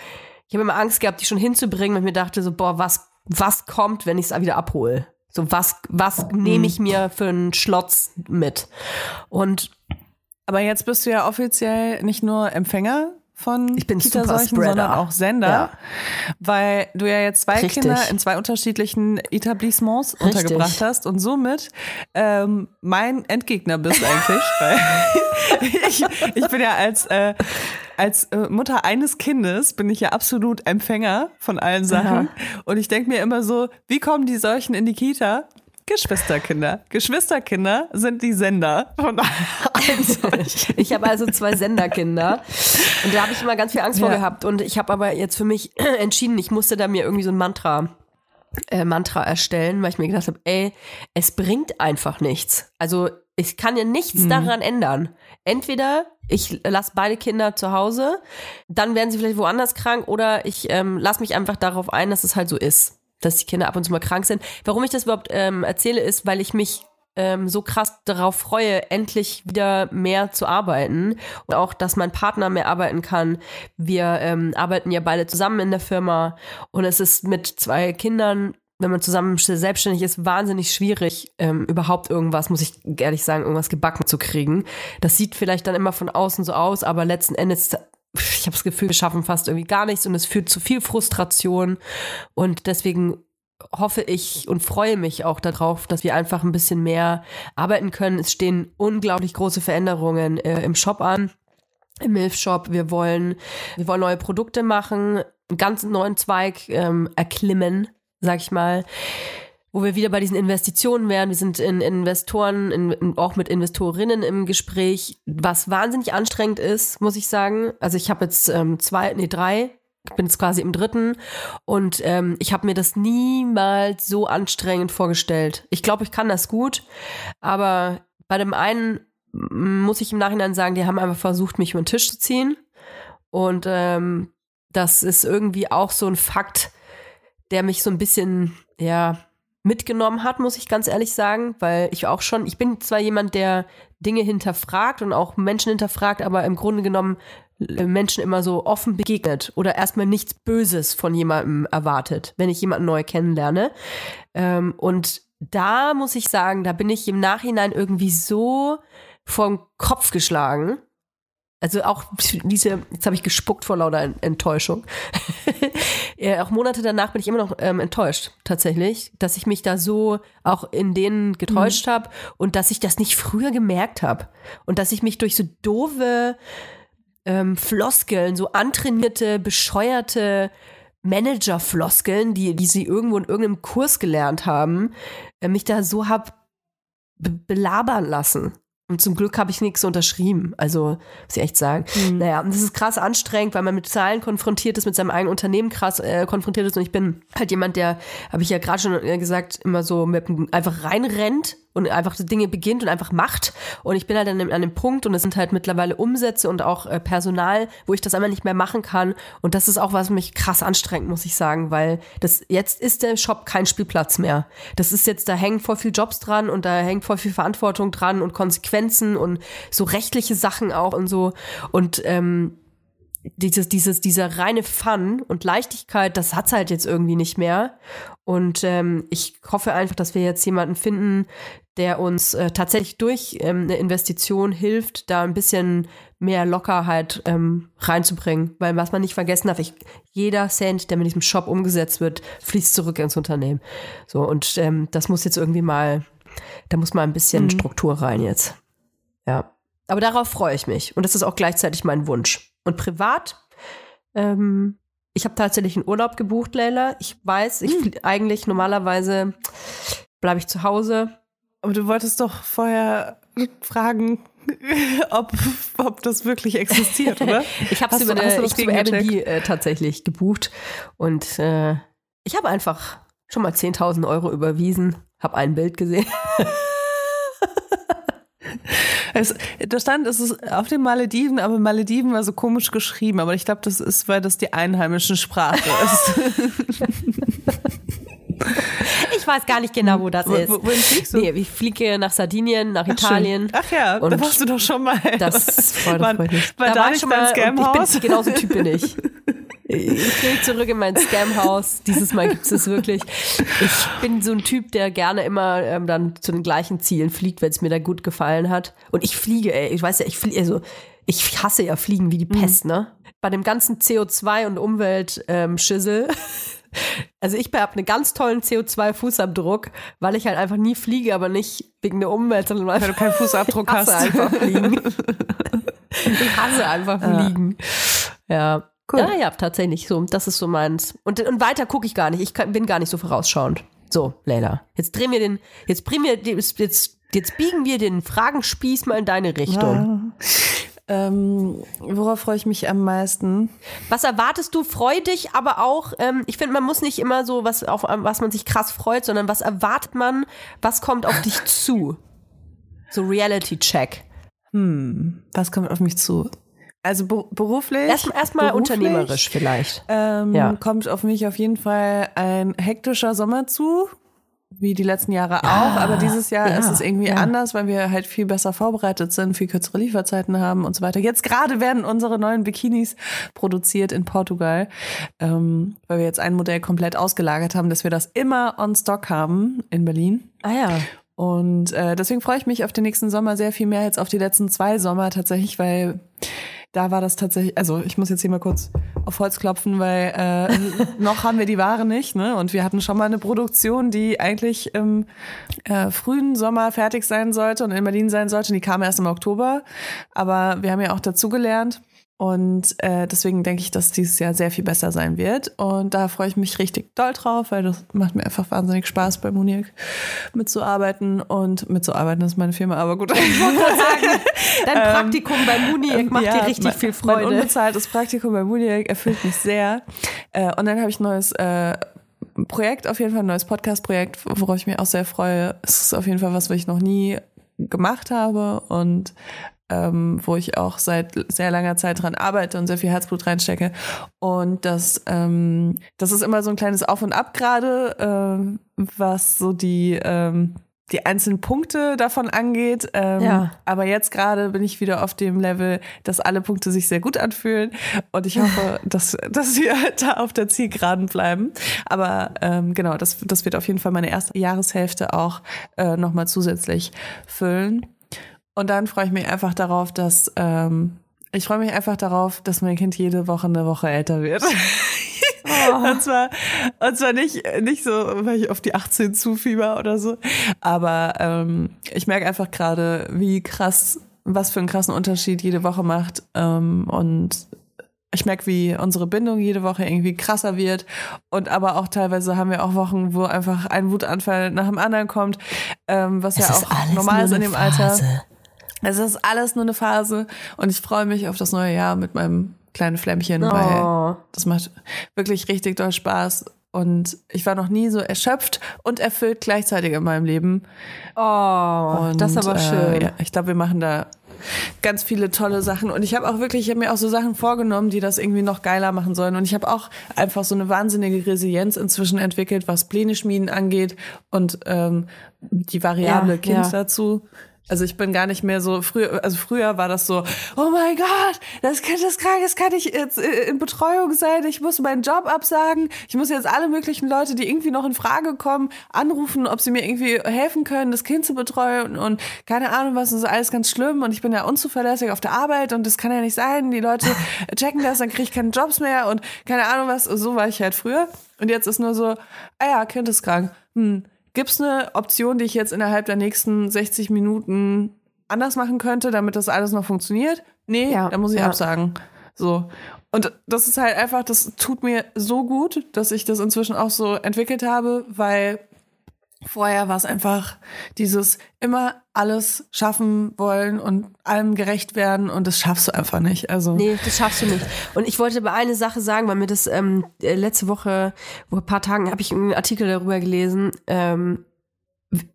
Ich habe immer Angst gehabt, die schon hinzubringen und mir dachte so, boah, was was kommt, wenn ich es wieder abhole? So was was nehme ich mir für einen Schlotz mit? Und aber jetzt bist du ja offiziell nicht nur Empfänger von ich bin Kita-Seuchen, sondern auch Sender, ja. weil du ja jetzt zwei Richtig. Kinder in zwei unterschiedlichen Etablissements Richtig. untergebracht hast und somit ähm, mein Endgegner bist eigentlich, weil ich, ich bin ja als äh, als äh, Mutter eines Kindes bin ich ja absolut Empfänger von allen Sachen ja. und ich denke mir immer so, wie kommen die Seuchen in die Kita? Geschwisterkinder. Geschwisterkinder sind die Sender von Ich habe also zwei Senderkinder und da habe ich immer ganz viel Angst ja. vor gehabt und ich habe aber jetzt für mich entschieden, ich musste da mir irgendwie so ein Mantra äh, Mantra erstellen, weil ich mir gedacht habe, ey, es bringt einfach nichts. Also ich kann ja nichts mhm. daran ändern. Entweder ich lasse beide Kinder zu Hause, dann werden sie vielleicht woanders krank oder ich ähm, lasse mich einfach darauf ein, dass es halt so ist dass die Kinder ab und zu mal krank sind. Warum ich das überhaupt ähm, erzähle, ist, weil ich mich ähm, so krass darauf freue, endlich wieder mehr zu arbeiten und auch, dass mein Partner mehr arbeiten kann. Wir ähm, arbeiten ja beide zusammen in der Firma und es ist mit zwei Kindern wenn man zusammen selbstständig ist, wahnsinnig schwierig, ähm, überhaupt irgendwas, muss ich ehrlich sagen, irgendwas gebacken zu kriegen. Das sieht vielleicht dann immer von außen so aus, aber letzten Endes ich habe das Gefühl, wir schaffen fast irgendwie gar nichts und es führt zu viel Frustration. Und deswegen hoffe ich und freue mich auch darauf, dass wir einfach ein bisschen mehr arbeiten können. Es stehen unglaublich große Veränderungen äh, im Shop an. Im Milf-Shop. Wir wollen, wir wollen neue Produkte machen, einen ganz neuen Zweig ähm, erklimmen, sag ich mal wo wir wieder bei diesen Investitionen wären. Wir sind in Investoren, in, auch mit Investorinnen im Gespräch, was wahnsinnig anstrengend ist, muss ich sagen. Also ich habe jetzt ähm, zwei, nee, drei bin jetzt quasi im dritten und ähm, ich habe mir das niemals so anstrengend vorgestellt. Ich glaube, ich kann das gut, aber bei dem einen muss ich im Nachhinein sagen, die haben einfach versucht, mich über den Tisch zu ziehen und ähm, das ist irgendwie auch so ein Fakt, der mich so ein bisschen, ja, mitgenommen hat, muss ich ganz ehrlich sagen, weil ich auch schon, ich bin zwar jemand, der Dinge hinterfragt und auch Menschen hinterfragt, aber im Grunde genommen äh, Menschen immer so offen begegnet oder erstmal nichts Böses von jemandem erwartet, wenn ich jemanden neu kennenlerne. Ähm, und da muss ich sagen, da bin ich im Nachhinein irgendwie so vom Kopf geschlagen, also auch diese, jetzt habe ich gespuckt vor lauter Enttäuschung. ja, auch Monate danach bin ich immer noch ähm, enttäuscht, tatsächlich, dass ich mich da so auch in denen getäuscht mhm. habe und dass ich das nicht früher gemerkt habe. Und dass ich mich durch so doofe ähm, Floskeln, so antrainierte, bescheuerte Manager-Floskeln, die, die sie irgendwo in irgendeinem Kurs gelernt haben, äh, mich da so hab belabern lassen. Und zum Glück habe ich nichts unterschrieben. Also, muss ich echt sagen. Mhm. Naja, und das ist krass anstrengend, weil man mit Zahlen konfrontiert ist, mit seinem eigenen Unternehmen krass äh, konfrontiert ist. Und ich bin halt jemand, der, habe ich ja gerade schon äh, gesagt, immer so mit einfach reinrennt und einfach Dinge beginnt und einfach macht. Und ich bin halt an dem, an dem Punkt und es sind halt mittlerweile Umsätze und auch äh, Personal, wo ich das einmal nicht mehr machen kann. Und das ist auch was mich krass anstrengt, muss ich sagen, weil das jetzt ist der Shop kein Spielplatz mehr. Das ist jetzt, da hängen voll viel Jobs dran und da hängt voll viel Verantwortung dran und Konsequenzen und so rechtliche Sachen auch und so. Und ähm, dieses, dieses, dieser reine Fun und Leichtigkeit, das hat's halt jetzt irgendwie nicht mehr. Und ähm, ich hoffe einfach, dass wir jetzt jemanden finden, der uns äh, tatsächlich durch ähm, eine Investition hilft, da ein bisschen mehr Lockerheit ähm, reinzubringen. Weil was man nicht vergessen darf, ich, jeder Cent, der mit diesem Shop umgesetzt wird, fließt zurück ins Unternehmen. So, und ähm, das muss jetzt irgendwie mal, da muss mal ein bisschen mhm. Struktur rein jetzt. Ja. Aber darauf freue ich mich. Und das ist auch gleichzeitig mein Wunsch. Und privat, ähm, ich habe tatsächlich einen Urlaub gebucht, Leila. Ich weiß, ich mhm. eigentlich normalerweise bleibe ich zu Hause aber du wolltest doch vorher fragen, ob, ob das wirklich existiert, oder? ich habe es über, eine, ich über Airbnb äh, tatsächlich gebucht und äh, ich habe einfach schon mal 10.000 Euro überwiesen, habe ein Bild gesehen. Es, da stand, es ist auf den Malediven, aber Malediven war so komisch geschrieben. Aber ich glaube, das ist, weil das die einheimische Sprache ist. Ich weiß gar nicht genau, wo das ist. Wo, wohin fliegst du? Nee, ich fliege nach Sardinien, nach Ach, Italien. Ach ja, und da warst du doch schon mal. Das freut war, mich. War da, da war ich schon mal Scam-Haus? Ich bin genauso Typ bin ich. Ich gehe zurück in mein Scam-Haus. Dieses Mal gibt es es wirklich. Ich bin so ein Typ, der gerne immer ähm, dann zu den gleichen Zielen fliegt, wenn es mir da gut gefallen hat. Und ich fliege, ey. Ich weiß ja, ich fliege, also ich hasse ja Fliegen wie die mhm. Pest, mhm. ne? Bei dem ganzen CO2 und Umweltschissel ähm, also ich habe einen ganz tollen CO2-Fußabdruck, weil ich halt einfach nie fliege, aber nicht wegen der Umwelt, sondern weil, weil du keinen Fußabdruck hast. einfach fliegen. ich hasse einfach fliegen. Ja. ja. Cool. Ja, ja, tatsächlich so. Das ist so meins. Und, und weiter gucke ich gar nicht. Ich kann, bin gar nicht so vorausschauend. So, Leila. Jetzt drehen wir den, jetzt bringen wir, jetzt, jetzt, jetzt biegen wir den Fragenspieß mal in deine Richtung. Ja. Ähm, worauf freue ich mich am meisten? Was erwartest du? Freu dich, aber auch, ähm, ich finde, man muss nicht immer so was, auf was man sich krass freut, sondern was erwartet man, was kommt auf dich zu? So Reality-Check. Hm, was kommt auf mich zu? Also beruflich? Erstmal erst unternehmerisch vielleicht. Ähm, ja. Kommt auf mich auf jeden Fall ein hektischer Sommer zu wie die letzten Jahre auch, aber dieses Jahr ja, ist es irgendwie ja. anders, weil wir halt viel besser vorbereitet sind, viel kürzere Lieferzeiten haben und so weiter. Jetzt gerade werden unsere neuen Bikinis produziert in Portugal, ähm, weil wir jetzt ein Modell komplett ausgelagert haben, dass wir das immer on Stock haben in Berlin. Ah ja. Und äh, deswegen freue ich mich auf den nächsten Sommer sehr viel mehr als auf die letzten zwei Sommer tatsächlich, weil da war das tatsächlich, also ich muss jetzt hier mal kurz auf Holz klopfen, weil äh, noch haben wir die Ware nicht, ne? Und wir hatten schon mal eine Produktion, die eigentlich im äh, frühen Sommer fertig sein sollte und in Berlin sein sollte. Und die kam erst im Oktober. Aber wir haben ja auch dazugelernt. Und äh, deswegen denke ich, dass dieses Jahr sehr viel besser sein wird. Und da freue ich mich richtig doll drauf, weil das macht mir einfach wahnsinnig Spaß, bei Munich mitzuarbeiten. Und mitzuarbeiten ist meine Firma, aber gut. Ich wollte sagen, dein ähm, Praktikum bei Munich macht ja, dir richtig viel Freude. Mein unbezahltes Praktikum bei Munich erfüllt mich sehr. Äh, und dann habe ich ein neues äh, Projekt, auf jeden Fall ein neues Podcast-Projekt, worauf ich mich auch sehr freue. Es ist auf jeden Fall was, was ich noch nie gemacht habe und ähm, wo ich auch seit sehr langer Zeit dran arbeite und sehr viel Herzblut reinstecke. Und das, ähm, das ist immer so ein kleines Auf und Ab gerade, ähm, was so die ähm, die einzelnen Punkte davon angeht. Ähm, ja. Aber jetzt gerade bin ich wieder auf dem Level, dass alle Punkte sich sehr gut anfühlen. Und ich hoffe, dass, dass wir da auf der Zielgeraden bleiben. Aber ähm, genau, das, das wird auf jeden Fall meine erste Jahreshälfte auch äh, nochmal zusätzlich füllen. Und dann freue ich mich einfach darauf, dass ähm, ich freue mich einfach darauf, dass mein Kind jede Woche eine Woche älter wird. Oh. Und zwar, und zwar nicht, nicht so, weil ich auf die 18 zufieber oder so. Aber ähm, ich merke einfach gerade, wie krass, was für einen krassen Unterschied jede Woche macht. Ähm, und ich merke, wie unsere Bindung jede Woche irgendwie krasser wird. Und aber auch teilweise haben wir auch Wochen, wo einfach ein Wutanfall nach dem anderen kommt, ähm, was es ja auch normal ist in dem Phase. Alter. Es ist alles nur eine Phase und ich freue mich auf das neue Jahr mit meinem kleinen Flämmchen, oh. weil das macht wirklich richtig doll Spaß. Und ich war noch nie so erschöpft und erfüllt gleichzeitig in meinem Leben. Oh, und, das ist aber schön. ja, ich glaube, wir machen da ganz viele tolle Sachen. Und ich habe auch wirklich, ich habe mir auch so Sachen vorgenommen, die das irgendwie noch geiler machen sollen. Und ich habe auch einfach so eine wahnsinnige Resilienz inzwischen entwickelt, was Pläne schmieden angeht und ähm, die variable ja, Kind ja. dazu. Also ich bin gar nicht mehr so früher, also früher war das so, oh mein Gott, das Kind ist krank, es kann ich jetzt äh, in Betreuung sein, ich muss meinen Job absagen, ich muss jetzt alle möglichen Leute, die irgendwie noch in Frage kommen, anrufen, ob sie mir irgendwie helfen können, das Kind zu betreuen und keine Ahnung was, das ist alles ganz schlimm und ich bin ja unzuverlässig auf der Arbeit und das kann ja nicht sein, die Leute checken das, dann kriege ich keine Jobs mehr und keine Ahnung was, so war ich halt früher und jetzt ist nur so, ah ja, Kind ist krank, hm, Gibt es eine Option, die ich jetzt innerhalb der nächsten 60 Minuten anders machen könnte, damit das alles noch funktioniert? Nee, ja, dann muss ich ja. absagen. So. Und das ist halt einfach, das tut mir so gut, dass ich das inzwischen auch so entwickelt habe, weil Vorher war es einfach dieses immer alles schaffen wollen und allem gerecht werden und das schaffst du einfach nicht. Also nee, das schaffst du nicht. Und ich wollte aber eine Sache sagen, weil mir das ähm, letzte Woche, vor ein paar Tagen, habe ich einen Artikel darüber gelesen. Ähm,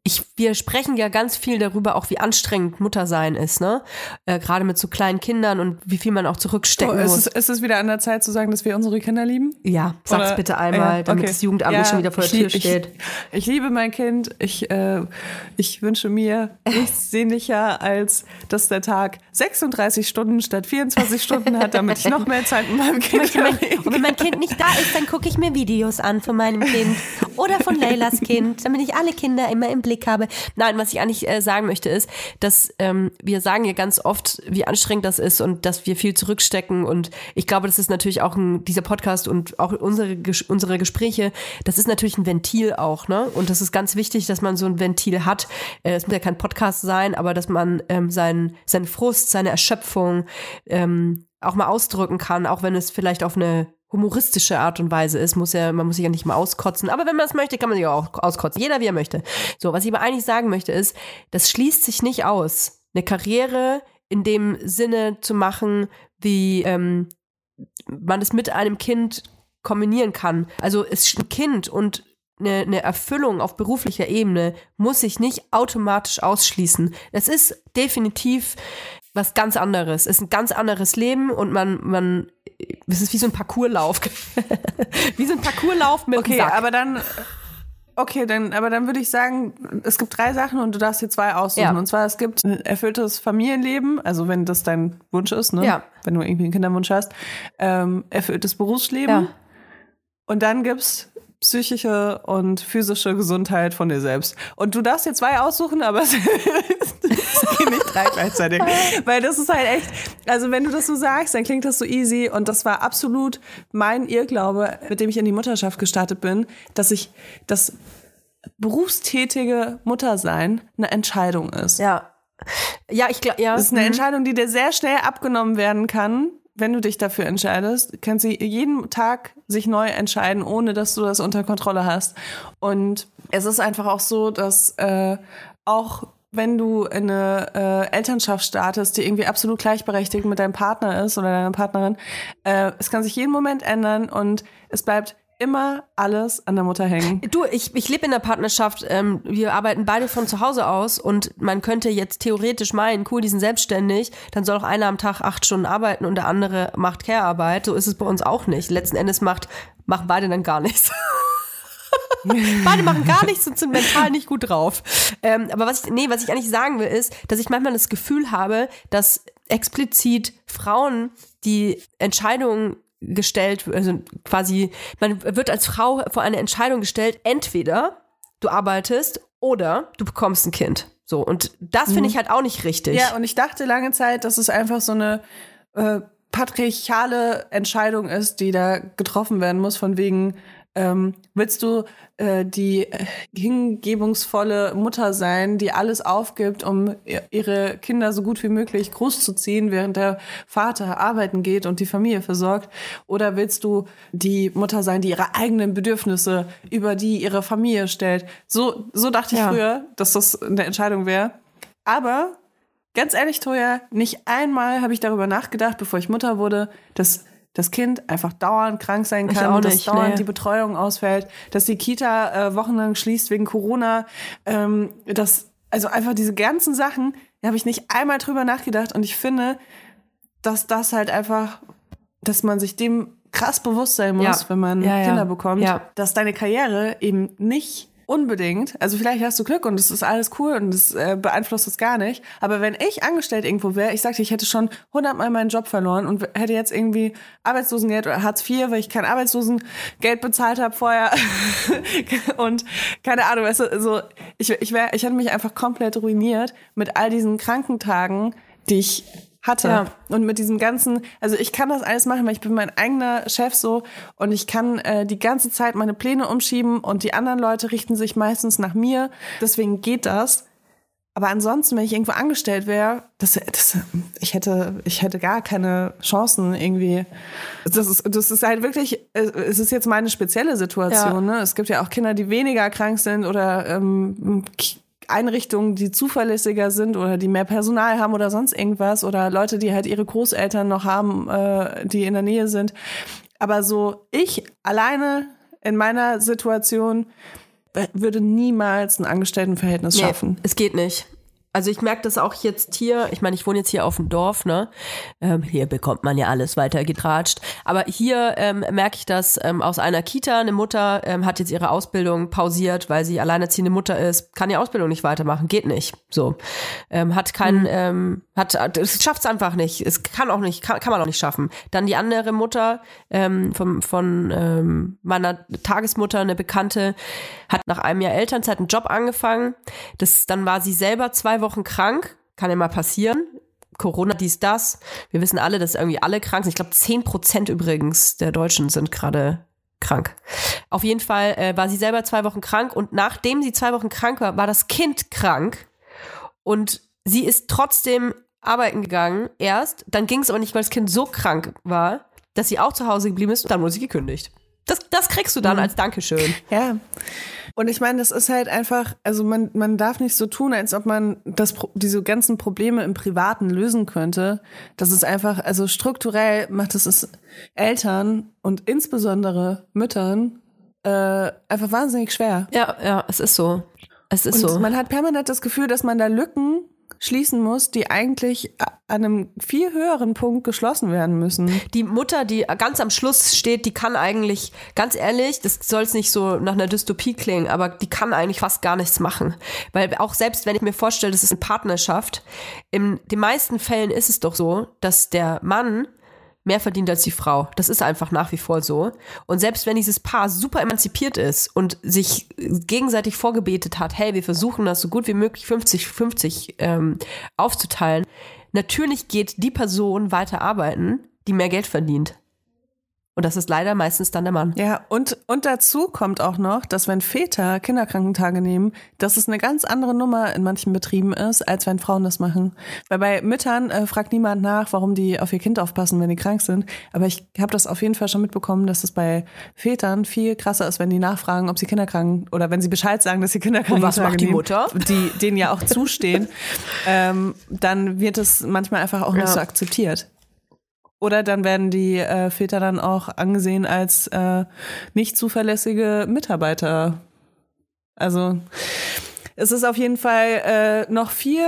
ich, wir sprechen ja ganz viel darüber, auch wie anstrengend Muttersein ist, ne? Äh, Gerade mit so kleinen Kindern und wie viel man auch zurückstecken oh, ist muss. Es, ist es wieder an der Zeit zu sagen, dass wir unsere Kinder lieben? Ja, sag's Oder, bitte einmal, ja, damit das Jugendamt ja, schon wieder vor der Tür steht. Ich, ich, liebe mein Kind. Ich, äh, ich wünsche mir nichts sehnlicher, als dass der Tag 36 Stunden statt 24 Stunden hat, damit ich noch mehr Zeit mit meinem Kind habe. Und wenn mein Kind nicht da ist, dann gucke ich mir Videos an von meinem Kind oder von Leylas Kind, damit ich alle Kinder immer im Blick habe. Nein, was ich eigentlich äh, sagen möchte ist, dass ähm, wir sagen ja ganz oft, wie anstrengend das ist und dass wir viel zurückstecken und ich glaube, das ist natürlich auch ein, dieser Podcast und auch unsere, unsere Gespräche, das ist natürlich ein Ventil auch, ne? Und das ist ganz wichtig, dass man so ein Ventil hat. Äh, es muss ja kein Podcast sein, aber dass man ähm, seinen, seinen Frust, seine Erschöpfung ähm, auch mal ausdrücken kann, auch wenn es vielleicht auf eine humoristische Art und Weise ist, muss ja, man muss sich ja nicht mal auskotzen. Aber wenn man es möchte, kann man sich auch auskotzen. Jeder, wie er möchte. So, was ich aber eigentlich sagen möchte, ist, das schließt sich nicht aus. Eine Karriere in dem Sinne zu machen, wie ähm, man es mit einem Kind kombinieren kann. Also es ein Kind und eine, eine Erfüllung auf beruflicher Ebene muss sich nicht automatisch ausschließen. Es ist definitiv was ganz anderes. Es ist ein ganz anderes Leben und man, man, es ist wie so ein Parcourslauf. wie so ein Parcourslauf mit Okay, Sack. aber dann, okay, dann, aber dann würde ich sagen, es gibt drei Sachen und du darfst hier zwei aussuchen. Ja. Und zwar, es gibt ein erfülltes Familienleben, also wenn das dein Wunsch ist, ne? Ja. Wenn du irgendwie einen Kinderwunsch hast, ähm, erfülltes Berufsleben. Ja. Und dann gibt's psychische und physische Gesundheit von dir selbst. Und du darfst dir zwei aussuchen, aber es gehen nicht drei gleichzeitig. Weil das ist halt echt, also wenn du das so sagst, dann klingt das so easy. Und das war absolut mein Irrglaube, mit dem ich in die Mutterschaft gestartet bin, dass ich das berufstätige Muttersein eine Entscheidung ist. Ja. Ja, ich glaube, ja. Das ist eine mhm. Entscheidung, die dir sehr schnell abgenommen werden kann, wenn du dich dafür entscheidest, kannst du jeden Tag sich neu entscheiden, ohne dass du das unter Kontrolle hast. Und es ist einfach auch so, dass äh, auch wenn du in eine äh, Elternschaft startest, die irgendwie absolut gleichberechtigt mit deinem Partner ist oder deiner Partnerin, äh, es kann sich jeden Moment ändern und es bleibt immer alles an der Mutter hängen. Du, ich, ich lebe in der Partnerschaft. Ähm, wir arbeiten beide von zu Hause aus und man könnte jetzt theoretisch meinen, cool, die sind selbstständig, dann soll auch einer am Tag acht Stunden arbeiten und der andere macht Care-Arbeit. So ist es bei uns auch nicht. Letzten Endes macht, machen beide dann gar nichts. Beide machen gar nichts und sind mental nicht gut drauf. Ähm, aber was ich, nee, was ich eigentlich sagen will, ist, dass ich manchmal das Gefühl habe, dass explizit Frauen die Entscheidungen gestellt, also quasi, man wird als Frau vor eine Entscheidung gestellt, entweder du arbeitest oder du bekommst ein Kind. So, und das finde ich halt auch nicht richtig. Ja, und ich dachte lange Zeit, dass es einfach so eine äh, patriarchale Entscheidung ist, die da getroffen werden muss, von wegen, ähm, willst du äh, die äh, hingebungsvolle Mutter sein, die alles aufgibt, um ihre Kinder so gut wie möglich großzuziehen, während der Vater arbeiten geht und die Familie versorgt? Oder willst du die Mutter sein, die ihre eigenen Bedürfnisse über die ihre Familie stellt? So, so dachte ich ja. früher, dass das eine Entscheidung wäre. Aber ganz ehrlich, Toja, nicht einmal habe ich darüber nachgedacht, bevor ich Mutter wurde, dass das Kind einfach dauernd krank sein kann, dass dauernd nee. die Betreuung ausfällt, dass die Kita äh, wochenlang schließt wegen Corona, ähm, dass also einfach diese ganzen Sachen, da habe ich nicht einmal drüber nachgedacht und ich finde, dass das halt einfach, dass man sich dem krass bewusst sein muss, ja. wenn man ja, Kinder ja. bekommt, dass deine Karriere eben nicht Unbedingt. Also vielleicht hast du Glück und es ist alles cool und es äh, beeinflusst es gar nicht. Aber wenn ich angestellt irgendwo wäre, ich sagte, ich hätte schon hundertmal meinen Job verloren und hätte jetzt irgendwie Arbeitslosengeld oder Hartz IV, weil ich kein Arbeitslosengeld bezahlt habe vorher und keine Ahnung, weißt du, so ich ich wäre, ich hätte mich einfach komplett ruiniert mit all diesen Krankentagen, die ich hatte. Ja. Und mit diesem ganzen, also ich kann das alles machen, weil ich bin mein eigener Chef so und ich kann äh, die ganze Zeit meine Pläne umschieben und die anderen Leute richten sich meistens nach mir. Deswegen geht das. Aber ansonsten, wenn ich irgendwo angestellt wäre, das, das, ich hätte, ich hätte gar keine Chancen irgendwie. Das ist, das ist halt wirklich, es ist jetzt meine spezielle Situation. Ja. Ne? Es gibt ja auch Kinder, die weniger krank sind oder ähm, Einrichtungen, die zuverlässiger sind oder die mehr Personal haben oder sonst irgendwas oder Leute, die halt ihre Großeltern noch haben, äh, die in der Nähe sind. Aber so ich alleine in meiner Situation würde niemals ein Angestelltenverhältnis nee, schaffen. Es geht nicht. Also ich merke das auch jetzt hier, ich meine, ich wohne jetzt hier auf dem Dorf, ne? Ähm, hier bekommt man ja alles weiter getratscht. Aber hier ähm, merke ich das ähm, aus einer Kita. Eine Mutter ähm, hat jetzt ihre Ausbildung pausiert, weil sie alleinerziehende Mutter ist, kann die Ausbildung nicht weitermachen, geht nicht. So. Ähm, hat keinen, mhm. ähm, hat, es schafft es einfach nicht. Es kann auch nicht, kann, kann man auch nicht schaffen. Dann die andere Mutter von ähm, meiner Tagesmutter, eine Bekannte, hat nach einem Jahr Elternzeit einen Job angefangen. Das, dann war sie selber zwei Wochen krank, kann immer passieren. Corona, dies, das. Wir wissen alle, dass irgendwie alle krank sind. Ich glaube, zehn Prozent übrigens der Deutschen sind gerade krank. Auf jeden Fall äh, war sie selber zwei Wochen krank und nachdem sie zwei Wochen krank war, war das Kind krank und sie ist trotzdem arbeiten gegangen erst. Dann ging es aber nicht, weil das Kind so krank war, dass sie auch zu Hause geblieben ist und dann wurde sie gekündigt. Das, das kriegst du dann mhm. als Dankeschön. Ja. Und ich meine, das ist halt einfach, also man, man darf nicht so tun, als ob man das, diese ganzen Probleme im Privaten lösen könnte. Das ist einfach, also strukturell macht es es Eltern und insbesondere Müttern äh, einfach wahnsinnig schwer. Ja, ja, es ist so. Es ist und so. Man hat permanent das Gefühl, dass man da Lücken schließen muss, die eigentlich an einem viel höheren Punkt geschlossen werden müssen. Die Mutter, die ganz am Schluss steht, die kann eigentlich, ganz ehrlich, das soll es nicht so nach einer Dystopie klingen, aber die kann eigentlich fast gar nichts machen. Weil auch selbst wenn ich mir vorstelle, das ist eine Partnerschaft, in den meisten Fällen ist es doch so, dass der Mann mehr verdient als die Frau. Das ist einfach nach wie vor so. Und selbst wenn dieses Paar super emanzipiert ist und sich gegenseitig vorgebetet hat, hey, wir versuchen das so gut wie möglich 50-50 ähm, aufzuteilen, natürlich geht die Person weiter arbeiten, die mehr Geld verdient. Und das ist leider meistens dann der Mann. Ja, und, und dazu kommt auch noch, dass wenn Väter Kinderkrankentage nehmen, dass es eine ganz andere Nummer in manchen Betrieben ist, als wenn Frauen das machen. Weil bei Müttern äh, fragt niemand nach, warum die auf ihr Kind aufpassen, wenn die krank sind. Aber ich habe das auf jeden Fall schon mitbekommen, dass es bei Vätern viel krasser ist, wenn die nachfragen, ob sie kinderkrank oder wenn sie Bescheid sagen, dass sie Kinderkrankentage Und was macht die nehmen, Mutter? Die denen ja auch zustehen. ähm, dann wird es manchmal einfach auch ja. nicht so akzeptiert. Oder dann werden die äh, Väter dann auch angesehen als äh, nicht zuverlässige Mitarbeiter. Also es ist auf jeden Fall äh, noch viel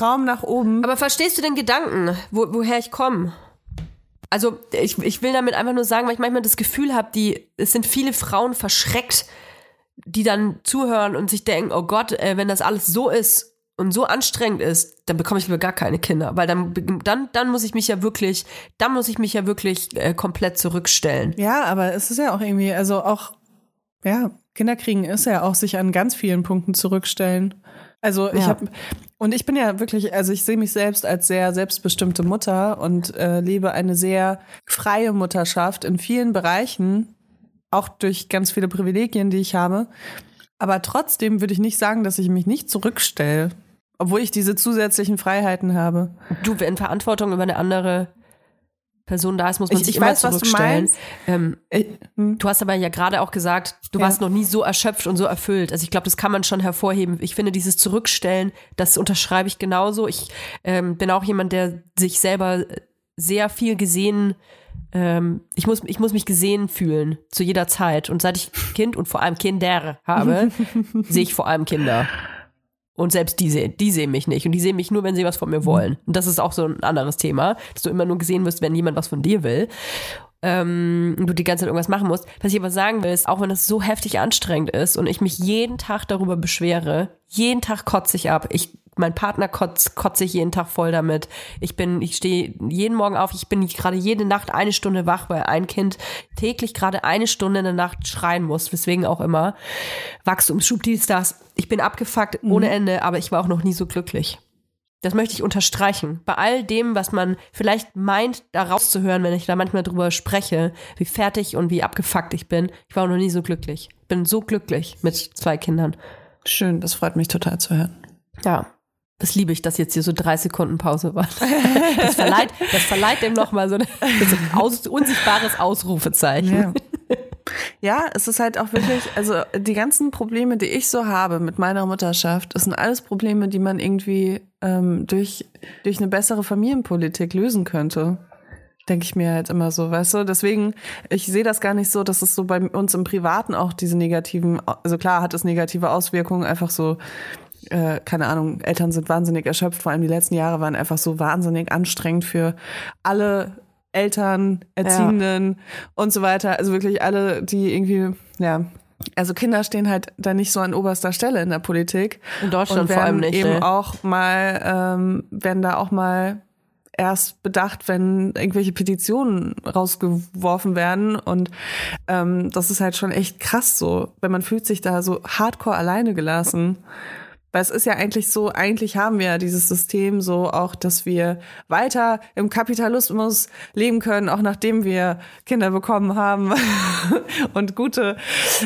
Raum nach oben. Aber verstehst du den Gedanken, wo, woher ich komme? Also ich, ich will damit einfach nur sagen, weil ich manchmal das Gefühl habe, die es sind viele Frauen verschreckt, die dann zuhören und sich denken, oh Gott, äh, wenn das alles so ist und so anstrengend ist, dann bekomme ich lieber gar keine Kinder, weil dann dann dann muss ich mich ja wirklich, dann muss ich mich ja wirklich äh, komplett zurückstellen. Ja, aber es ist ja auch irgendwie, also auch ja, Kinder kriegen ist ja auch sich an ganz vielen Punkten zurückstellen. Also ich ja. habe und ich bin ja wirklich, also ich sehe mich selbst als sehr selbstbestimmte Mutter und äh, lebe eine sehr freie Mutterschaft in vielen Bereichen, auch durch ganz viele Privilegien, die ich habe. Aber trotzdem würde ich nicht sagen, dass ich mich nicht zurückstelle. Obwohl ich diese zusätzlichen Freiheiten habe. Du, wenn Verantwortung über eine andere Person da ist, muss man ich, sich ich immer weiß, zurückstellen. Du, ähm, ich, hm. du hast aber ja gerade auch gesagt, du ja. warst noch nie so erschöpft und so erfüllt. Also ich glaube, das kann man schon hervorheben. Ich finde dieses Zurückstellen, das unterschreibe ich genauso. Ich ähm, bin auch jemand, der sich selber sehr viel gesehen ähm, ich, muss, ich muss mich gesehen fühlen zu jeder Zeit. Und seit ich Kind und vor allem Kinder habe, sehe ich vor allem Kinder. Und selbst die sehen, die sehen mich nicht. Und die sehen mich nur, wenn sie was von mir mhm. wollen. Und das ist auch so ein anderes Thema, dass du immer nur gesehen wirst, wenn jemand was von dir will. Ähm, und du die ganze Zeit irgendwas machen musst. Was ich aber sagen will, ist, auch wenn das so heftig anstrengend ist und ich mich jeden Tag darüber beschwere, jeden Tag kotze ich ab. Ich mein Partner kotzt, kotze ich jeden Tag voll damit. Ich bin, ich stehe jeden Morgen auf, ich bin gerade jede Nacht eine Stunde wach, weil ein Kind täglich gerade eine Stunde in der Nacht schreien muss, weswegen auch immer. Wachstumsschub, dies, das. Ich bin abgefuckt mhm. ohne Ende, aber ich war auch noch nie so glücklich. Das möchte ich unterstreichen. Bei all dem, was man vielleicht meint, da rauszuhören, wenn ich da manchmal drüber spreche, wie fertig und wie abgefuckt ich bin. Ich war auch noch nie so glücklich. Bin so glücklich mit zwei Kindern. Schön, das freut mich total zu hören. Ja. Das liebe ich, dass jetzt hier so drei Sekunden Pause war. Das verleiht, das verleiht dem nochmal so, ein, so ein aus, unsichtbares Ausrufezeichen. Ja. ja, es ist halt auch wirklich, also die ganzen Probleme, die ich so habe mit meiner Mutterschaft, das sind alles Probleme, die man irgendwie ähm, durch, durch eine bessere Familienpolitik lösen könnte denke ich mir halt immer so, weißt du? Deswegen, ich sehe das gar nicht so, dass es so bei uns im Privaten auch diese negativen, also klar hat es negative Auswirkungen, einfach so äh, keine Ahnung, Eltern sind wahnsinnig erschöpft. Vor allem die letzten Jahre waren einfach so wahnsinnig anstrengend für alle Eltern, Erziehenden ja. und so weiter. Also wirklich alle, die irgendwie, ja, also Kinder stehen halt da nicht so an oberster Stelle in der Politik. In Deutschland und vor allem nicht. Eben ne? auch mal, ähm, werden da auch mal erst bedacht, wenn irgendwelche Petitionen rausgeworfen werden. Und ähm, das ist halt schon echt krass so, wenn man fühlt sich da so hardcore alleine gelassen. Weil es ist ja eigentlich so, eigentlich haben wir ja dieses System so auch, dass wir weiter im Kapitalismus leben können, auch nachdem wir Kinder bekommen haben und gute,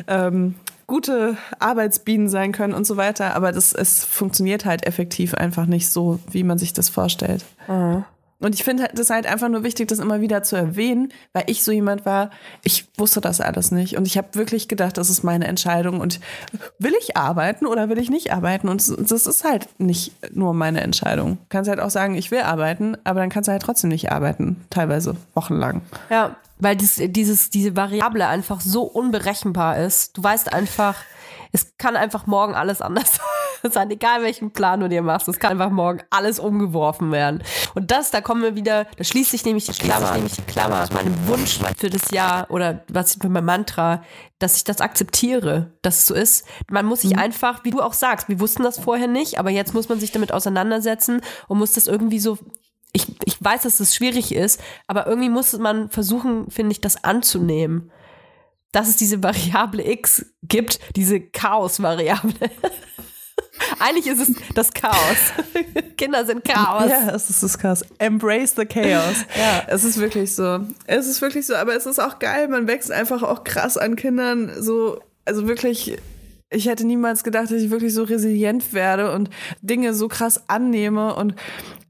ähm, gute Arbeitsbienen sein können und so weiter. Aber das, es funktioniert halt effektiv einfach nicht so, wie man sich das vorstellt. Mhm. Und ich finde das halt einfach nur wichtig, das immer wieder zu erwähnen, weil ich so jemand war, ich wusste das alles nicht. Und ich habe wirklich gedacht, das ist meine Entscheidung. Und will ich arbeiten oder will ich nicht arbeiten? Und das ist halt nicht nur meine Entscheidung. Du kannst halt auch sagen, ich will arbeiten, aber dann kannst du halt trotzdem nicht arbeiten, teilweise wochenlang. Ja, weil das, dieses, diese Variable einfach so unberechenbar ist. Du weißt einfach, es kann einfach morgen alles anders sein, egal welchen Plan du dir machst. Es kann einfach morgen alles umgeworfen werden. Und das, da kommen wir wieder, da schließt sich nämlich die Klammer, nämlich die Klammer aus meinem Wunsch für das Jahr oder was für mein Mantra, dass ich das akzeptiere, dass es so ist. Man muss sich mhm. einfach, wie du auch sagst, wir wussten das vorher nicht, aber jetzt muss man sich damit auseinandersetzen und muss das irgendwie so ich, ich weiß, dass das schwierig ist, aber irgendwie muss man versuchen, finde ich, das anzunehmen dass es diese Variable X gibt, diese Chaos-Variable. Eigentlich ist es das Chaos. Kinder sind Chaos. Ja, es ist das Chaos. Embrace the Chaos. ja, es ist wirklich so. Es ist wirklich so, aber es ist auch geil. Man wächst einfach auch krass an Kindern so, also wirklich ich hätte niemals gedacht, dass ich wirklich so resilient werde und Dinge so krass annehme und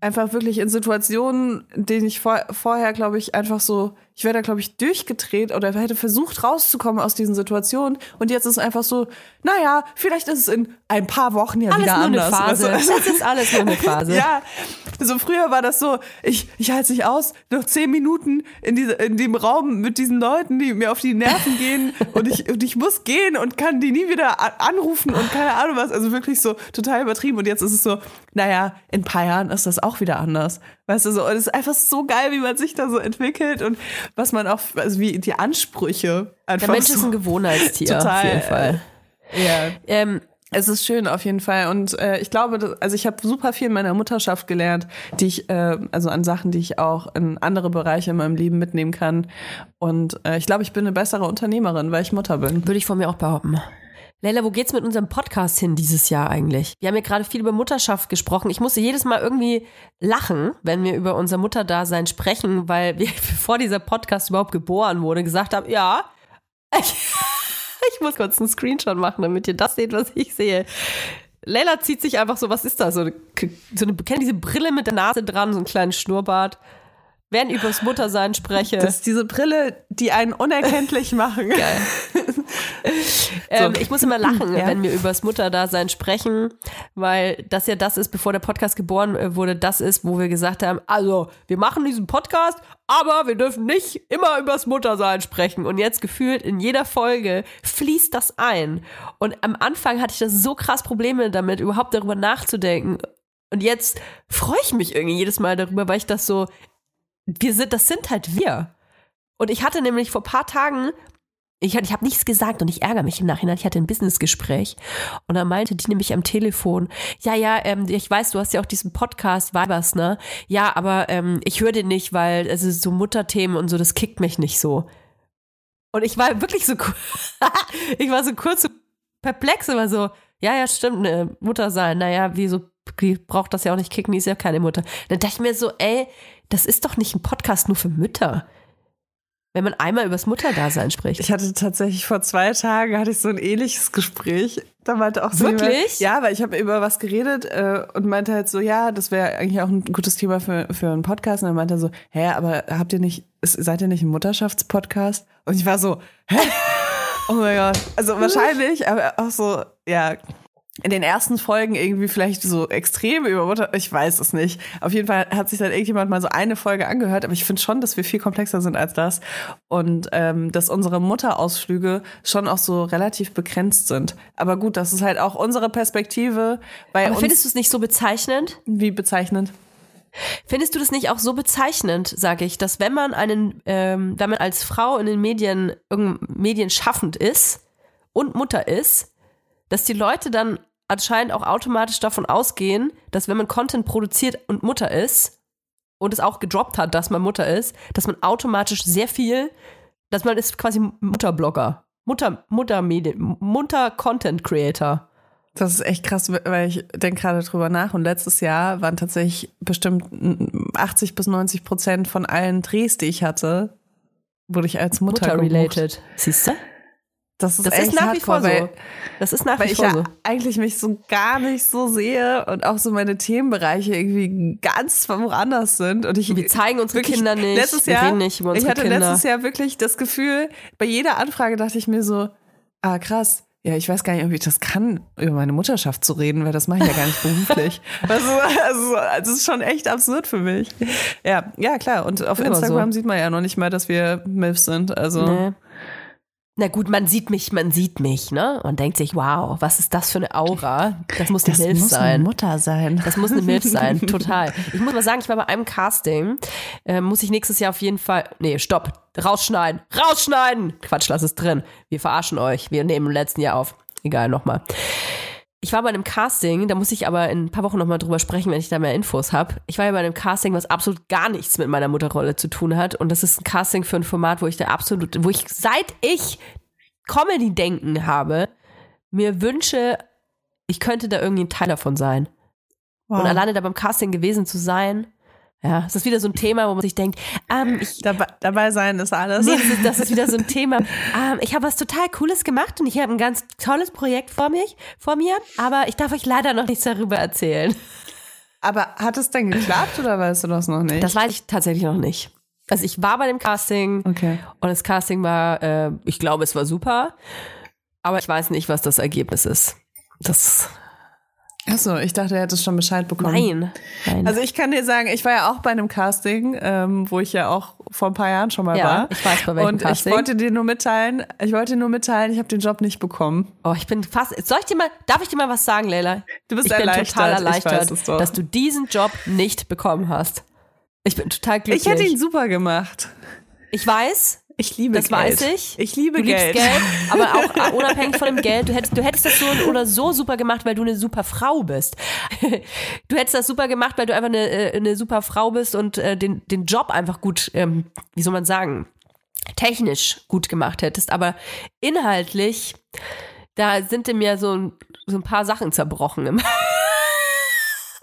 einfach wirklich in Situationen, denen ich vor, vorher, glaube ich, einfach so, ich wäre da, glaube ich, durchgedreht oder hätte versucht rauszukommen aus diesen Situationen. Und jetzt ist einfach so, naja, vielleicht ist es in ein paar Wochen ja alles wieder nur anders. Eine Phase. Du? Das ist alles nur eine Phase. ja, so früher war das so, ich, ich halte es nicht aus, noch zehn Minuten in, diese, in dem Raum mit diesen Leuten, die mir auf die Nerven gehen und ich, und ich muss gehen und kann die nie wieder anrufen und keine Ahnung was. Also wirklich so total übertrieben. Und jetzt ist es so, naja, in ein paar Jahren ist das auch wieder anders. Weißt du so, und es ist einfach so geil, wie man sich da so entwickelt und was man auch, also wie die Ansprüche einfach. Der Mensch so ist ein Gewohnheitstier. Total. Auf jeden Fall. Ja. Ähm, es ist schön auf jeden Fall und äh, ich glaube, dass, also ich habe super viel in meiner Mutterschaft gelernt, die ich äh, also an Sachen, die ich auch in andere Bereiche in meinem Leben mitnehmen kann und äh, ich glaube, ich bin eine bessere Unternehmerin, weil ich Mutter bin. Würde ich von mir auch behaupten. Leila, wo geht's mit unserem Podcast hin dieses Jahr eigentlich? Wir haben ja gerade viel über Mutterschaft gesprochen. Ich musste jedes Mal irgendwie lachen, wenn wir über unser Mutterdasein sprechen, weil wir, bevor dieser Podcast überhaupt geboren wurde, gesagt haben, ja, ich, ich muss kurz einen Screenshot machen, damit ihr das seht, was ich sehe. Leila zieht sich einfach so, was ist das? So eine, so eine kennt diese Brille mit der Nase dran, so einen kleinen Schnurrbart. Ich übers Muttersein spreche. Das ist diese Brille, die einen unerkenntlich machen. Geil. ähm, ich muss immer lachen, Ja. wenn wir übers Mutterdasein sprechen, weil das ja das ist, bevor der Podcast geboren äh, wurde, das ist, wo wir gesagt haben, also wir machen diesen Podcast, aber wir dürfen nicht immer übers Muttersein sprechen. Und jetzt gefühlt in jeder Folge fließt das ein. Und am Anfang hatte ich das so krass Probleme damit, überhaupt darüber nachzudenken. Und jetzt freue ich mich irgendwie jedes Mal darüber, weil ich das so, wir sind, das sind halt wir. Und ich hatte nämlich vor paar Tagen, ich, ich habe nichts gesagt und ich ärgere mich im Nachhinein. Ich hatte ein Businessgespräch und dann meinte die nämlich am Telefon, ja, ja, ähm, ich weiß, du hast ja auch diesen Podcast, Weibers, ne? Ja, aber ähm, ich höre den nicht, weil also so Mutterthemen und so, das kickt mich nicht so. Und ich war wirklich so, ich war so kurz so perplex, aber so, ja, ja, stimmt, eine Mutter sein. Naja, wieso braucht das ja auch nicht kicken, die ist ja keine Mutter. Dann dachte ich mir so, ey, das ist doch nicht ein Podcast nur für Mütter. Wenn man einmal übers Mutterdasein spricht. Ich hatte tatsächlich vor zwei Tagen hatte ich so ein ähnliches Gespräch. Da meinte auch so Wirklich? Jemand, ja, weil ich habe über was geredet äh, und meinte halt so, ja, das wäre eigentlich auch ein gutes Thema für, für einen Podcast. Und dann meinte er so, hä, aber habt ihr nicht, seid ihr nicht ein Mutterschaftspodcast? Und ich war so, hä? Oh mein Gott. Also wahrscheinlich, aber auch so, ja, in den ersten Folgen irgendwie vielleicht so extrem über Mutter, ich weiß es nicht. Auf jeden Fall hat sich dann irgendjemand mal so eine Folge angehört, aber ich finde schon, dass wir viel komplexer sind als das und ähm, dass unsere Mutterausflüge schon auch so relativ begrenzt sind. Aber gut, das ist halt auch unsere Perspektive. Bei Aber findest du es nicht so bezeichnend? wie bezeichnend? Findest du das nicht auch so bezeichnend, sage ich, dass wenn man einen, ähm, wenn man als Frau in den Medien Medien schaffend ist und Mutter ist, dass die Leute dann anscheinend auch automatisch davon ausgehen, dass wenn man Content produziert und Mutter ist und es auch gedroppt hat, dass man Mutter ist, dass man automatisch sehr viel, dass man ist quasi Mutterblogger, Mutter, Muttermedien, Mutter-Content-Creator. Das ist echt krass, weil ich denke gerade drüber nach. Und letztes Jahr waren tatsächlich bestimmt 80 bis 90 Prozent von allen Drehs, die ich hatte, wurde ich als Mutter, gebucht. Mutter-related. Siehst du? Das ist, Das ist nach wie vor so. weil, Das ist nach weil wie ich vor ja so. eigentlich mich so gar nicht so sehe und auch so meine Themenbereiche irgendwie ganz woanders sind. Und ich Wir zeigen unsere wirklich Kinder nicht. Letztes wir Jahr, reden nicht über ich hatte Kinder. letztes Jahr wirklich das Gefühl, bei jeder Anfrage dachte ich mir so, ah krass, ja, ich weiß gar nicht, ob ich das kann, über meine Mutterschaft zu reden, weil das mache ich ja gar nicht beruflich. Also, also, das ist schon echt absurd für mich. Ja, ja, klar. Und auf Instagram so. sieht man ja noch nicht mal, dass wir MILFs sind. Also, Nee. Na gut, man sieht mich, man sieht mich, ne? Und denkt sich, wow, was ist das für eine Aura? Das muss eine das Milf muss sein. eine Mutter sein. Das muss eine Milf sein, total. Ich muss mal sagen, ich war bei einem Casting, äh, muss ich nächstes Jahr auf jeden Fall, nee, stopp, rausschneiden, rausschneiden! Quatsch, lass es drin. Wir verarschen euch, wir nehmen im letzten Jahr auf. Egal, nochmal. Ich war bei einem Casting, da muss ich aber in ein paar Wochen nochmal drüber sprechen, wenn ich da mehr Infos habe. Ich war ja bei einem Casting, was absolut gar nichts mit meiner Mutterrolle zu tun hat. Und das ist ein Casting für ein Format, wo ich da absolut, wo ich seit ich Comedy-Denken habe, mir wünsche, ich könnte da irgendwie ein Teil davon sein. Und alleine da beim Casting gewesen zu sein, Ja, es ist wieder so ein Thema, wo man sich denkt, ähm, ich, dabei, dabei sein ist alles. Nee, das ist, das ist wieder so ein Thema. Ähm, ich habe was total Cooles gemacht und ich habe ein ganz tolles Projekt vor, mich, vor mir, aber ich darf euch leider noch nichts darüber erzählen. Aber hat es denn geklappt oder weißt du das noch nicht? Das weiß ich tatsächlich noch nicht. Also ich war bei dem Casting okay. und das Casting war, äh, ich glaube, es war super, aber ich weiß nicht, was das Ergebnis ist. Das Achso, ich dachte, er hätte schon Bescheid bekommen. Nein, nein. Also ich kann dir sagen, ich war ja auch bei einem Casting, ähm, wo ich ja auch vor ein paar Jahren schon mal ja, war. Ich weiß bei welchem Und Casting. ich wollte dir nur mitteilen, ich wollte dir nur mitteilen, ich habe den Job nicht bekommen. Oh, ich bin fast. Soll ich dir mal, darf ich dir mal was sagen, Leila? Du bist ich bin erleichtert. total erleichtert, dass du diesen Job nicht bekommen hast. Ich bin total glücklich. Ich hätte ihn super gemacht. Ich weiß, Ich liebe das Geld. weiß ich. Ich liebe du Geld. liebst Geld, aber auch unabhängig von dem Geld. Du hättest, du hättest das so oder so super gemacht, weil du eine super Frau bist. Du hättest das super gemacht, weil du einfach eine, äh, eine super Frau bist und äh, den, den Job einfach gut, ähm, wie soll man sagen, technisch gut gemacht hättest. Aber inhaltlich, da sind in mir so, ein- so ein paar Sachen zerbrochen. Im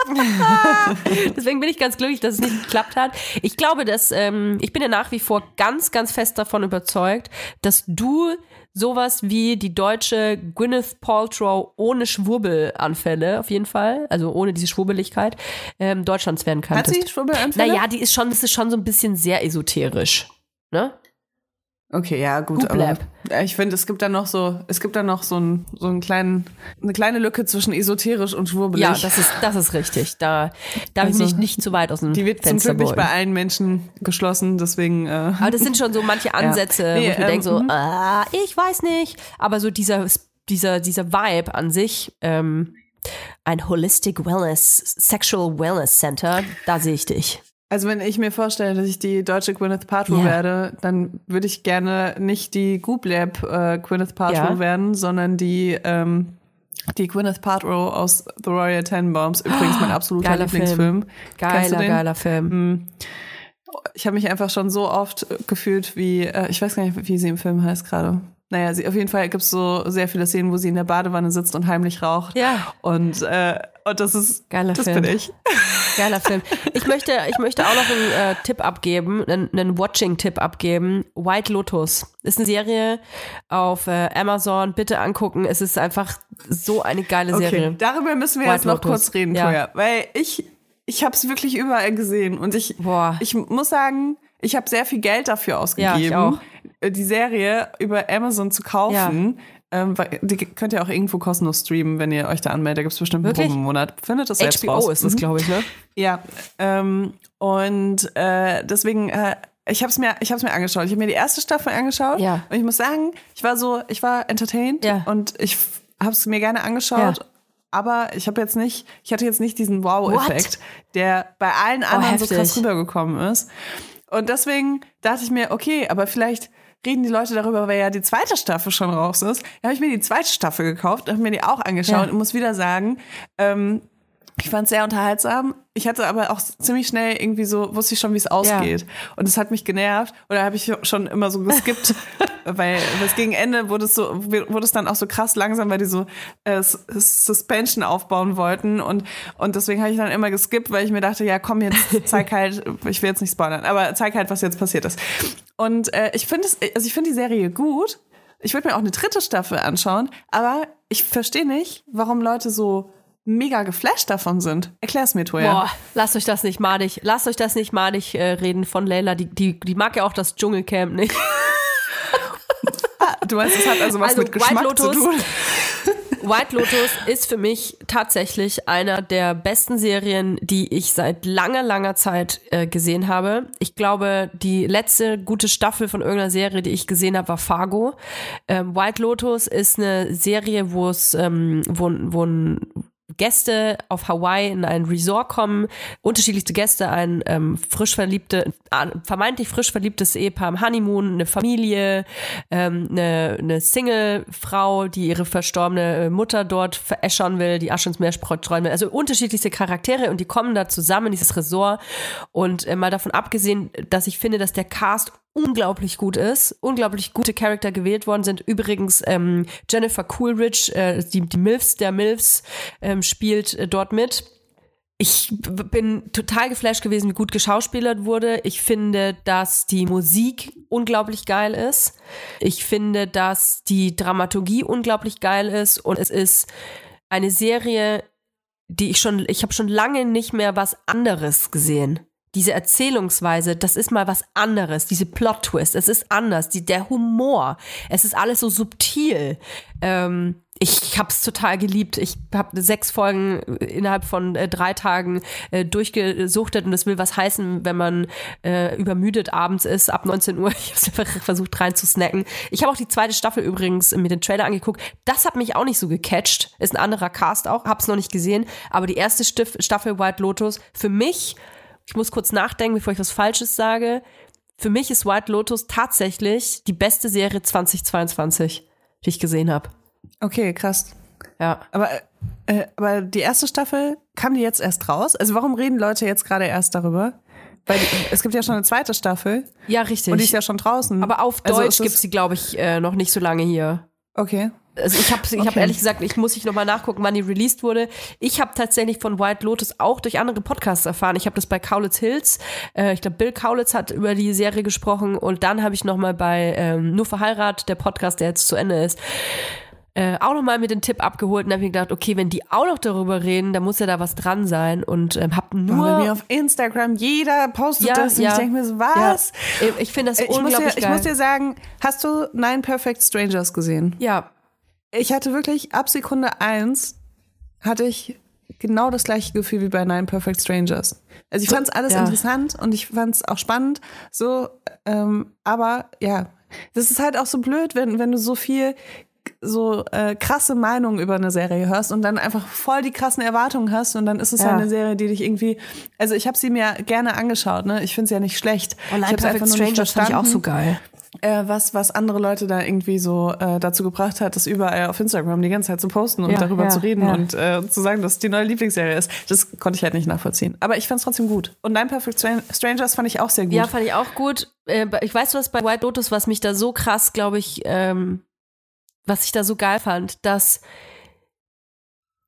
Deswegen bin ich ganz glücklich, dass es nicht geklappt hat. Ich glaube, dass ähm, ich bin ja nach wie vor ganz, ganz fest davon überzeugt, dass du sowas wie die deutsche Gwyneth Paltrow ohne Schwurbelanfälle auf jeden Fall, also ohne diese Schwurbeligkeit, ähm, Deutschlands werden Hat könntest. sie Schwurbelanfälle? Naja, die ist schon, das ist schon so ein bisschen sehr esoterisch. Ne? Okay, ja, gut, Gut aber ja, ich finde, es gibt da noch so, es gibt da noch so, ein, so einen kleinen, eine kleine Lücke zwischen esoterisch und schwurbelig. Ja, das ist, das ist richtig. Da darf Also, ich mich nicht zu weit aus dem die wird zum Fenster Glück nicht bei allen Menschen geschlossen, deswegen. Äh, Aber das sind schon so manche Ansätze, Nee, wo ich ähm, denke so, ah, ich weiß nicht. Aber so dieser, dieser, dieser Vibe an sich, ähm, ein Holistic Wellness, Sexual Wellness Center, da sehe ich dich. Also wenn ich mir vorstelle, dass ich die deutsche Gwyneth Paltrow Ja. werde, dann würde ich gerne nicht die Goop Lab äh, Gwyneth Paltrow Ja. werden, sondern die ähm, die Gwyneth Paltrow aus The Royal Tenenbaums. Übrigens mein absoluter Geiler Lieblingsfilm. Du Geiler, geiler Film. Mm. Ich habe mich einfach schon so oft gefühlt wie, äh, ich weiß gar nicht, wie sie im Film heißt gerade. Naja, sie, auf jeden Fall gibt es so sehr viele Szenen, wo sie in der Badewanne sitzt und heimlich raucht. Ja. Und, äh, und das ist, Geiler das Film. bin ich. Geiler Film. Ich möchte, ich möchte auch noch einen äh, Tipp abgeben, einen, einen Watching-Tipp abgeben. White Lotus ist eine Serie auf äh, Amazon. Bitte angucken. Es ist einfach so eine geile Serie. Okay, darüber müssen wir White jetzt noch Lotus. kurz reden, Ja. Koya. Weil ich, ich habe es wirklich überall gesehen und ich, Boah. ich muss sagen, ich habe sehr viel Geld dafür ausgegeben, Ja, äh, die Serie über Amazon zu kaufen. Ähm, weil die könnt ihr auch irgendwo kostenlos streamen, wenn ihr euch da anmeldet. Da gibt es bestimmt einen Wirklich? Probenmonat. Findet es selbst HBO raus. ist das, Mhm. glaube ich, ne? Ja, ähm, und äh, deswegen, äh, ich habe es mir, ich habe es mir angeschaut. Ich habe mir die erste Staffel angeschaut Ja. und ich muss sagen, ich war so, ich war entertained Ja. und ich habe es mir gerne angeschaut. Ja. Aber ich habe jetzt nicht, ich hatte jetzt nicht diesen Wow-Effekt, der bei allen anderen so heftig. krass rübergekommen ist. Und deswegen dachte ich mir, okay, aber vielleicht reden die Leute darüber, weil ja die zweite Staffel schon raus ist. Da habe ich mir die zweite Staffel gekauft, habe mir die auch angeschaut Ja. und muss wieder sagen, ähm, ich fand es sehr unterhaltsam. Ich hatte aber auch ziemlich schnell irgendwie so, wusste ich schon, wie es ausgeht. Und es hat mich genervt. Oder habe ich schon immer so geskippt, weil das gegen Ende wurde es so, wurde es dann auch so krass langsam, weil die so äh, Suspension aufbauen wollten. Und, und deswegen habe ich dann immer geskippt, weil ich mir dachte, ja komm, jetzt zeig halt, ich will jetzt nicht spoilern, aber zeig halt, was jetzt passiert ist. Und äh, ich finde es, also ich finde die Serie gut. Ich würde mir auch eine dritte Staffel anschauen, aber ich verstehe nicht, warum Leute so mega geflasht davon sind. Erklär's mir, Toja. Boah, lasst euch das nicht madig, lasst euch das nicht madig äh, reden von Leila. Die, die, die mag ja auch das Dschungelcamp nicht. Du meinst, es hat also was Also, mit Geschmack White zu Lotus- tun? White Lotus ist für mich tatsächlich einer der besten Serien, die ich seit langer, langer Zeit äh, gesehen habe. Ich glaube, die letzte gute Staffel von irgendeiner Serie, die ich gesehen habe, war Fargo. Ähm, White Lotus ist eine Serie, wo es, ähm, wo, wo ein Gäste auf Hawaii in ein Resort kommen, unterschiedlichste Gäste, ein ähm, frisch verliebte, äh, vermeintlich frisch verliebtes Ehepaar im Honeymoon, eine Familie, ähm, eine, eine Single-Frau, die ihre verstorbene äh, Mutter dort veräschern will, die Asche ins Meer streuen will. Also unterschiedlichste Charaktere und die kommen da zusammen in dieses Resort. Und äh, mal davon abgesehen, dass ich finde, dass der Cast unglaublich gut ist, unglaublich gute Charakter gewählt worden sind. Übrigens ähm, Jennifer Coolidge, äh, die, die Milfs der Milfs, ähm, spielt äh, dort mit. ich bin total geflasht gewesen, wie gut geschauspielert wurde. Ich finde, dass die Musik unglaublich geil ist. Ich finde, dass die Dramaturgie unglaublich geil ist und es ist eine Serie, die ich schon, ich habe schon lange nicht mehr was anderes gesehen diese Erzählungsweise, das ist mal was anderes, diese Plot-Twist, es ist anders, die, der Humor, es ist alles so subtil. Ähm, ich hab's total geliebt. Ich habe sechs Folgen innerhalb von äh, drei Tagen äh, durchgesuchtet und das will was heißen, wenn man äh, übermüdet abends ist, ab 19 Uhr. Ich habe einfach versucht rein zu snacken. Ich habe auch die zweite Staffel übrigens mit den Trailer angeguckt. Das hat mich auch nicht so gecatcht. Ist ein anderer Cast auch, hab's noch nicht gesehen. Aber die erste Staffel White Lotus für mich ich muss kurz nachdenken, bevor ich was Falsches sage. Für mich ist White Lotus tatsächlich die beste Serie 2022, die ich gesehen habe. Okay, krass. Ja. Aber, äh, aber die erste Staffel kam die jetzt erst raus? Also warum reden Leute jetzt gerade erst darüber? Weil die, es gibt ja schon eine zweite Staffel. Ja, richtig. Und die ist ja schon draußen. Aber auf also Deutsch gibt sie, glaube ich, äh, noch nicht so lange hier. Okay. Also ich habe ich okay. hab ehrlich gesagt, ich muss ich nochmal nachgucken, wann die released wurde. Ich habe tatsächlich von White Lotus auch durch andere Podcasts erfahren. Ich habe das bei Kaulitz Hills, äh, ich glaube Bill Kaulitz hat über die Serie gesprochen und dann habe ich nochmal bei ähm, Nur verheiratet, der Podcast, der jetzt zu Ende ist, äh, auch nochmal mit den Tipp abgeholt und habe mir gedacht, okay, wenn die auch noch darüber reden, dann muss ja da was dran sein und ähm, hab nur mir auf Instagram jeder postet ja, das und ja, ich denke mir so, was? Ja. Ich finde das ich unglaublich muss dir, geil. Ich muss dir sagen, hast du Nine Perfect Strangers gesehen? Ja, ich hatte wirklich ab Sekunde eins hatte ich genau das gleiche Gefühl wie bei Nine Perfect Strangers. Also ich fand es alles ja. interessant und ich fand es auch spannend, so, ähm, aber ja, das ist halt auch so blöd, wenn, wenn du so viel so äh, krasse Meinungen über eine Serie hörst und dann einfach voll die krassen Erwartungen hast und dann ist es ja, eine Serie, die dich irgendwie, also ich habe sie mir gerne angeschaut, ne? Ich finde sie ja nicht schlecht. Oh, Nine Perfect Strangers fand ich auch so geil äh, was, was andere Leute da irgendwie so äh, dazu gebracht hat, das überall auf Instagram die ganze Zeit zu posten und ja, darüber ja, zu reden ja. und äh, zu sagen, dass es die neue Lieblingsserie ist. Das konnte ich halt nicht nachvollziehen. Aber ich fand es trotzdem gut. Und Nine Perfect Strangers fand ich auch sehr gut. Ja, fand ich auch gut. Äh, ich weiß was bei White Lotus, was mich da so krass, glaube ich, ähm, was ich da so geil fand, dass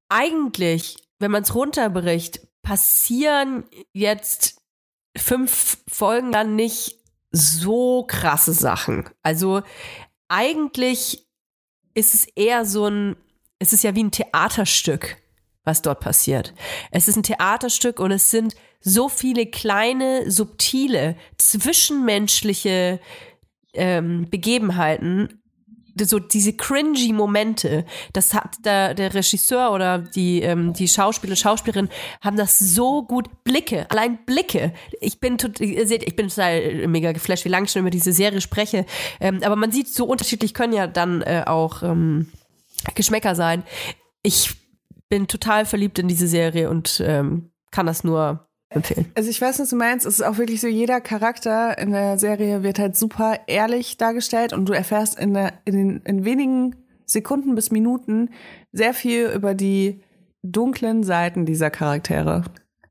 eigentlich, wenn man es runterbricht, passieren jetzt fünf Folgen dann nicht so krasse Sachen. Also eigentlich ist es eher so ein, es ist ja wie ein Theaterstück, was dort passiert. Es ist ein Theaterstück und es sind so viele kleine, subtile, zwischenmenschliche ähm, Begebenheiten, so diese cringy Momente, das hat der, der Regisseur oder die, ähm, die Schauspieler, Schauspielerin haben das so gut. Blicke, allein Blicke. Ich bin, ihr seht, ich bin total mega geflasht, wie lange ich schon über diese Serie spreche. Ähm, aber man sieht, so unterschiedlich können ja dann äh, auch ähm, Geschmäcker sein. Ich bin total verliebt in diese Serie und ähm, kann das nur empfehlen. Also ich weiß, was du meinst. Es ist auch wirklich so, jeder Charakter in der Serie wird halt super ehrlich dargestellt und du erfährst in, der, in, den, in wenigen Sekunden bis Minuten sehr viel über die dunklen Seiten dieser Charaktere.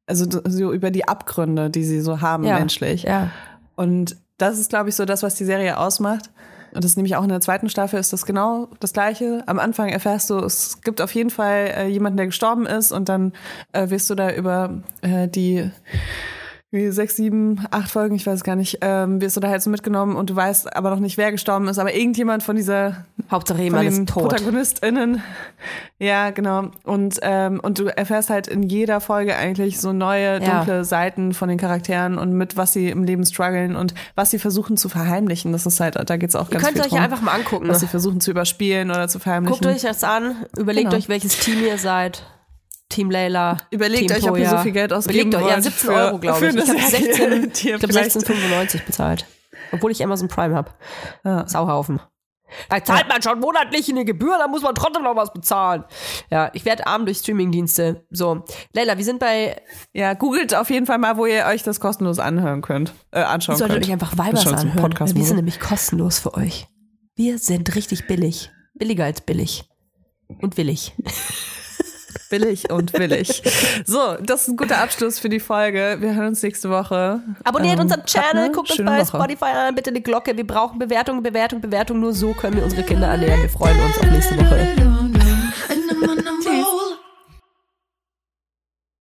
Also so über die Abgründe, die sie so haben ja, menschlich. Ja. Und das ist, glaube ich, so das, was die Serie ausmacht. Und das ist nämlich auch in der zweiten Staffel ist das genau das Gleiche. Am Anfang erfährst du, es gibt auf jeden Fall äh, jemanden, der gestorben ist und dann äh, wirst du da über äh, die wie sechs, sieben, acht Folgen, ich weiß gar nicht, ähm, wirst du da halt so mitgenommen und du weißt aber noch nicht, wer gestorben ist, aber irgendjemand von dieser Hauptsache jemand ist tot. ProtagonistInnen. Ja, genau. Und, ähm, und du erfährst halt in jeder Folge eigentlich so neue, dunkle ja. Seiten von den Charakteren und mit was sie im Leben strugglen und was sie versuchen zu verheimlichen. Das ist halt, da geht's auch ganz ihr könnt viel euch ja einfach mal angucken. Was sie versuchen zu überspielen oder zu verheimlichen. Guckt euch das an, überlegt genau. euch, welches Team ihr seid. Team Layla. Überlegt Team euch, ob ihr so viel Geld ausgeben Überlegt wollt. Ja, 17 für, Euro, glaube ich. Ich habe 16, ich hab 16,95 bezahlt. Obwohl ich Amazon Prime habe. Ja. Sauhaufen. Da zahlt man schon monatlich eine Gebühr, da muss man trotzdem noch was bezahlen. Ja, ich werde arm durch Streamingdienste. So, Leila, wir sind bei. Ja, googelt auf jeden Fall mal, wo ihr euch das kostenlos anhören könnt. Äh, anschauen ihr solltet könnt. euch einfach Weibers anhören. Podcast wir sind nämlich kostenlos für euch. Wir sind richtig billig. Billiger als billig. Und willig. billig und willig. So, das ist ein guter Abschluss für die Folge. Wir hören uns nächste Woche. Abonniert ähm, unseren Channel, guckt uns bei Woche. Spotify an, bitte eine Glocke. Wir brauchen Bewertung, Bewertung, Bewertung. Nur so können wir unsere Kinder ernähren. Wir freuen uns auf nächste Woche.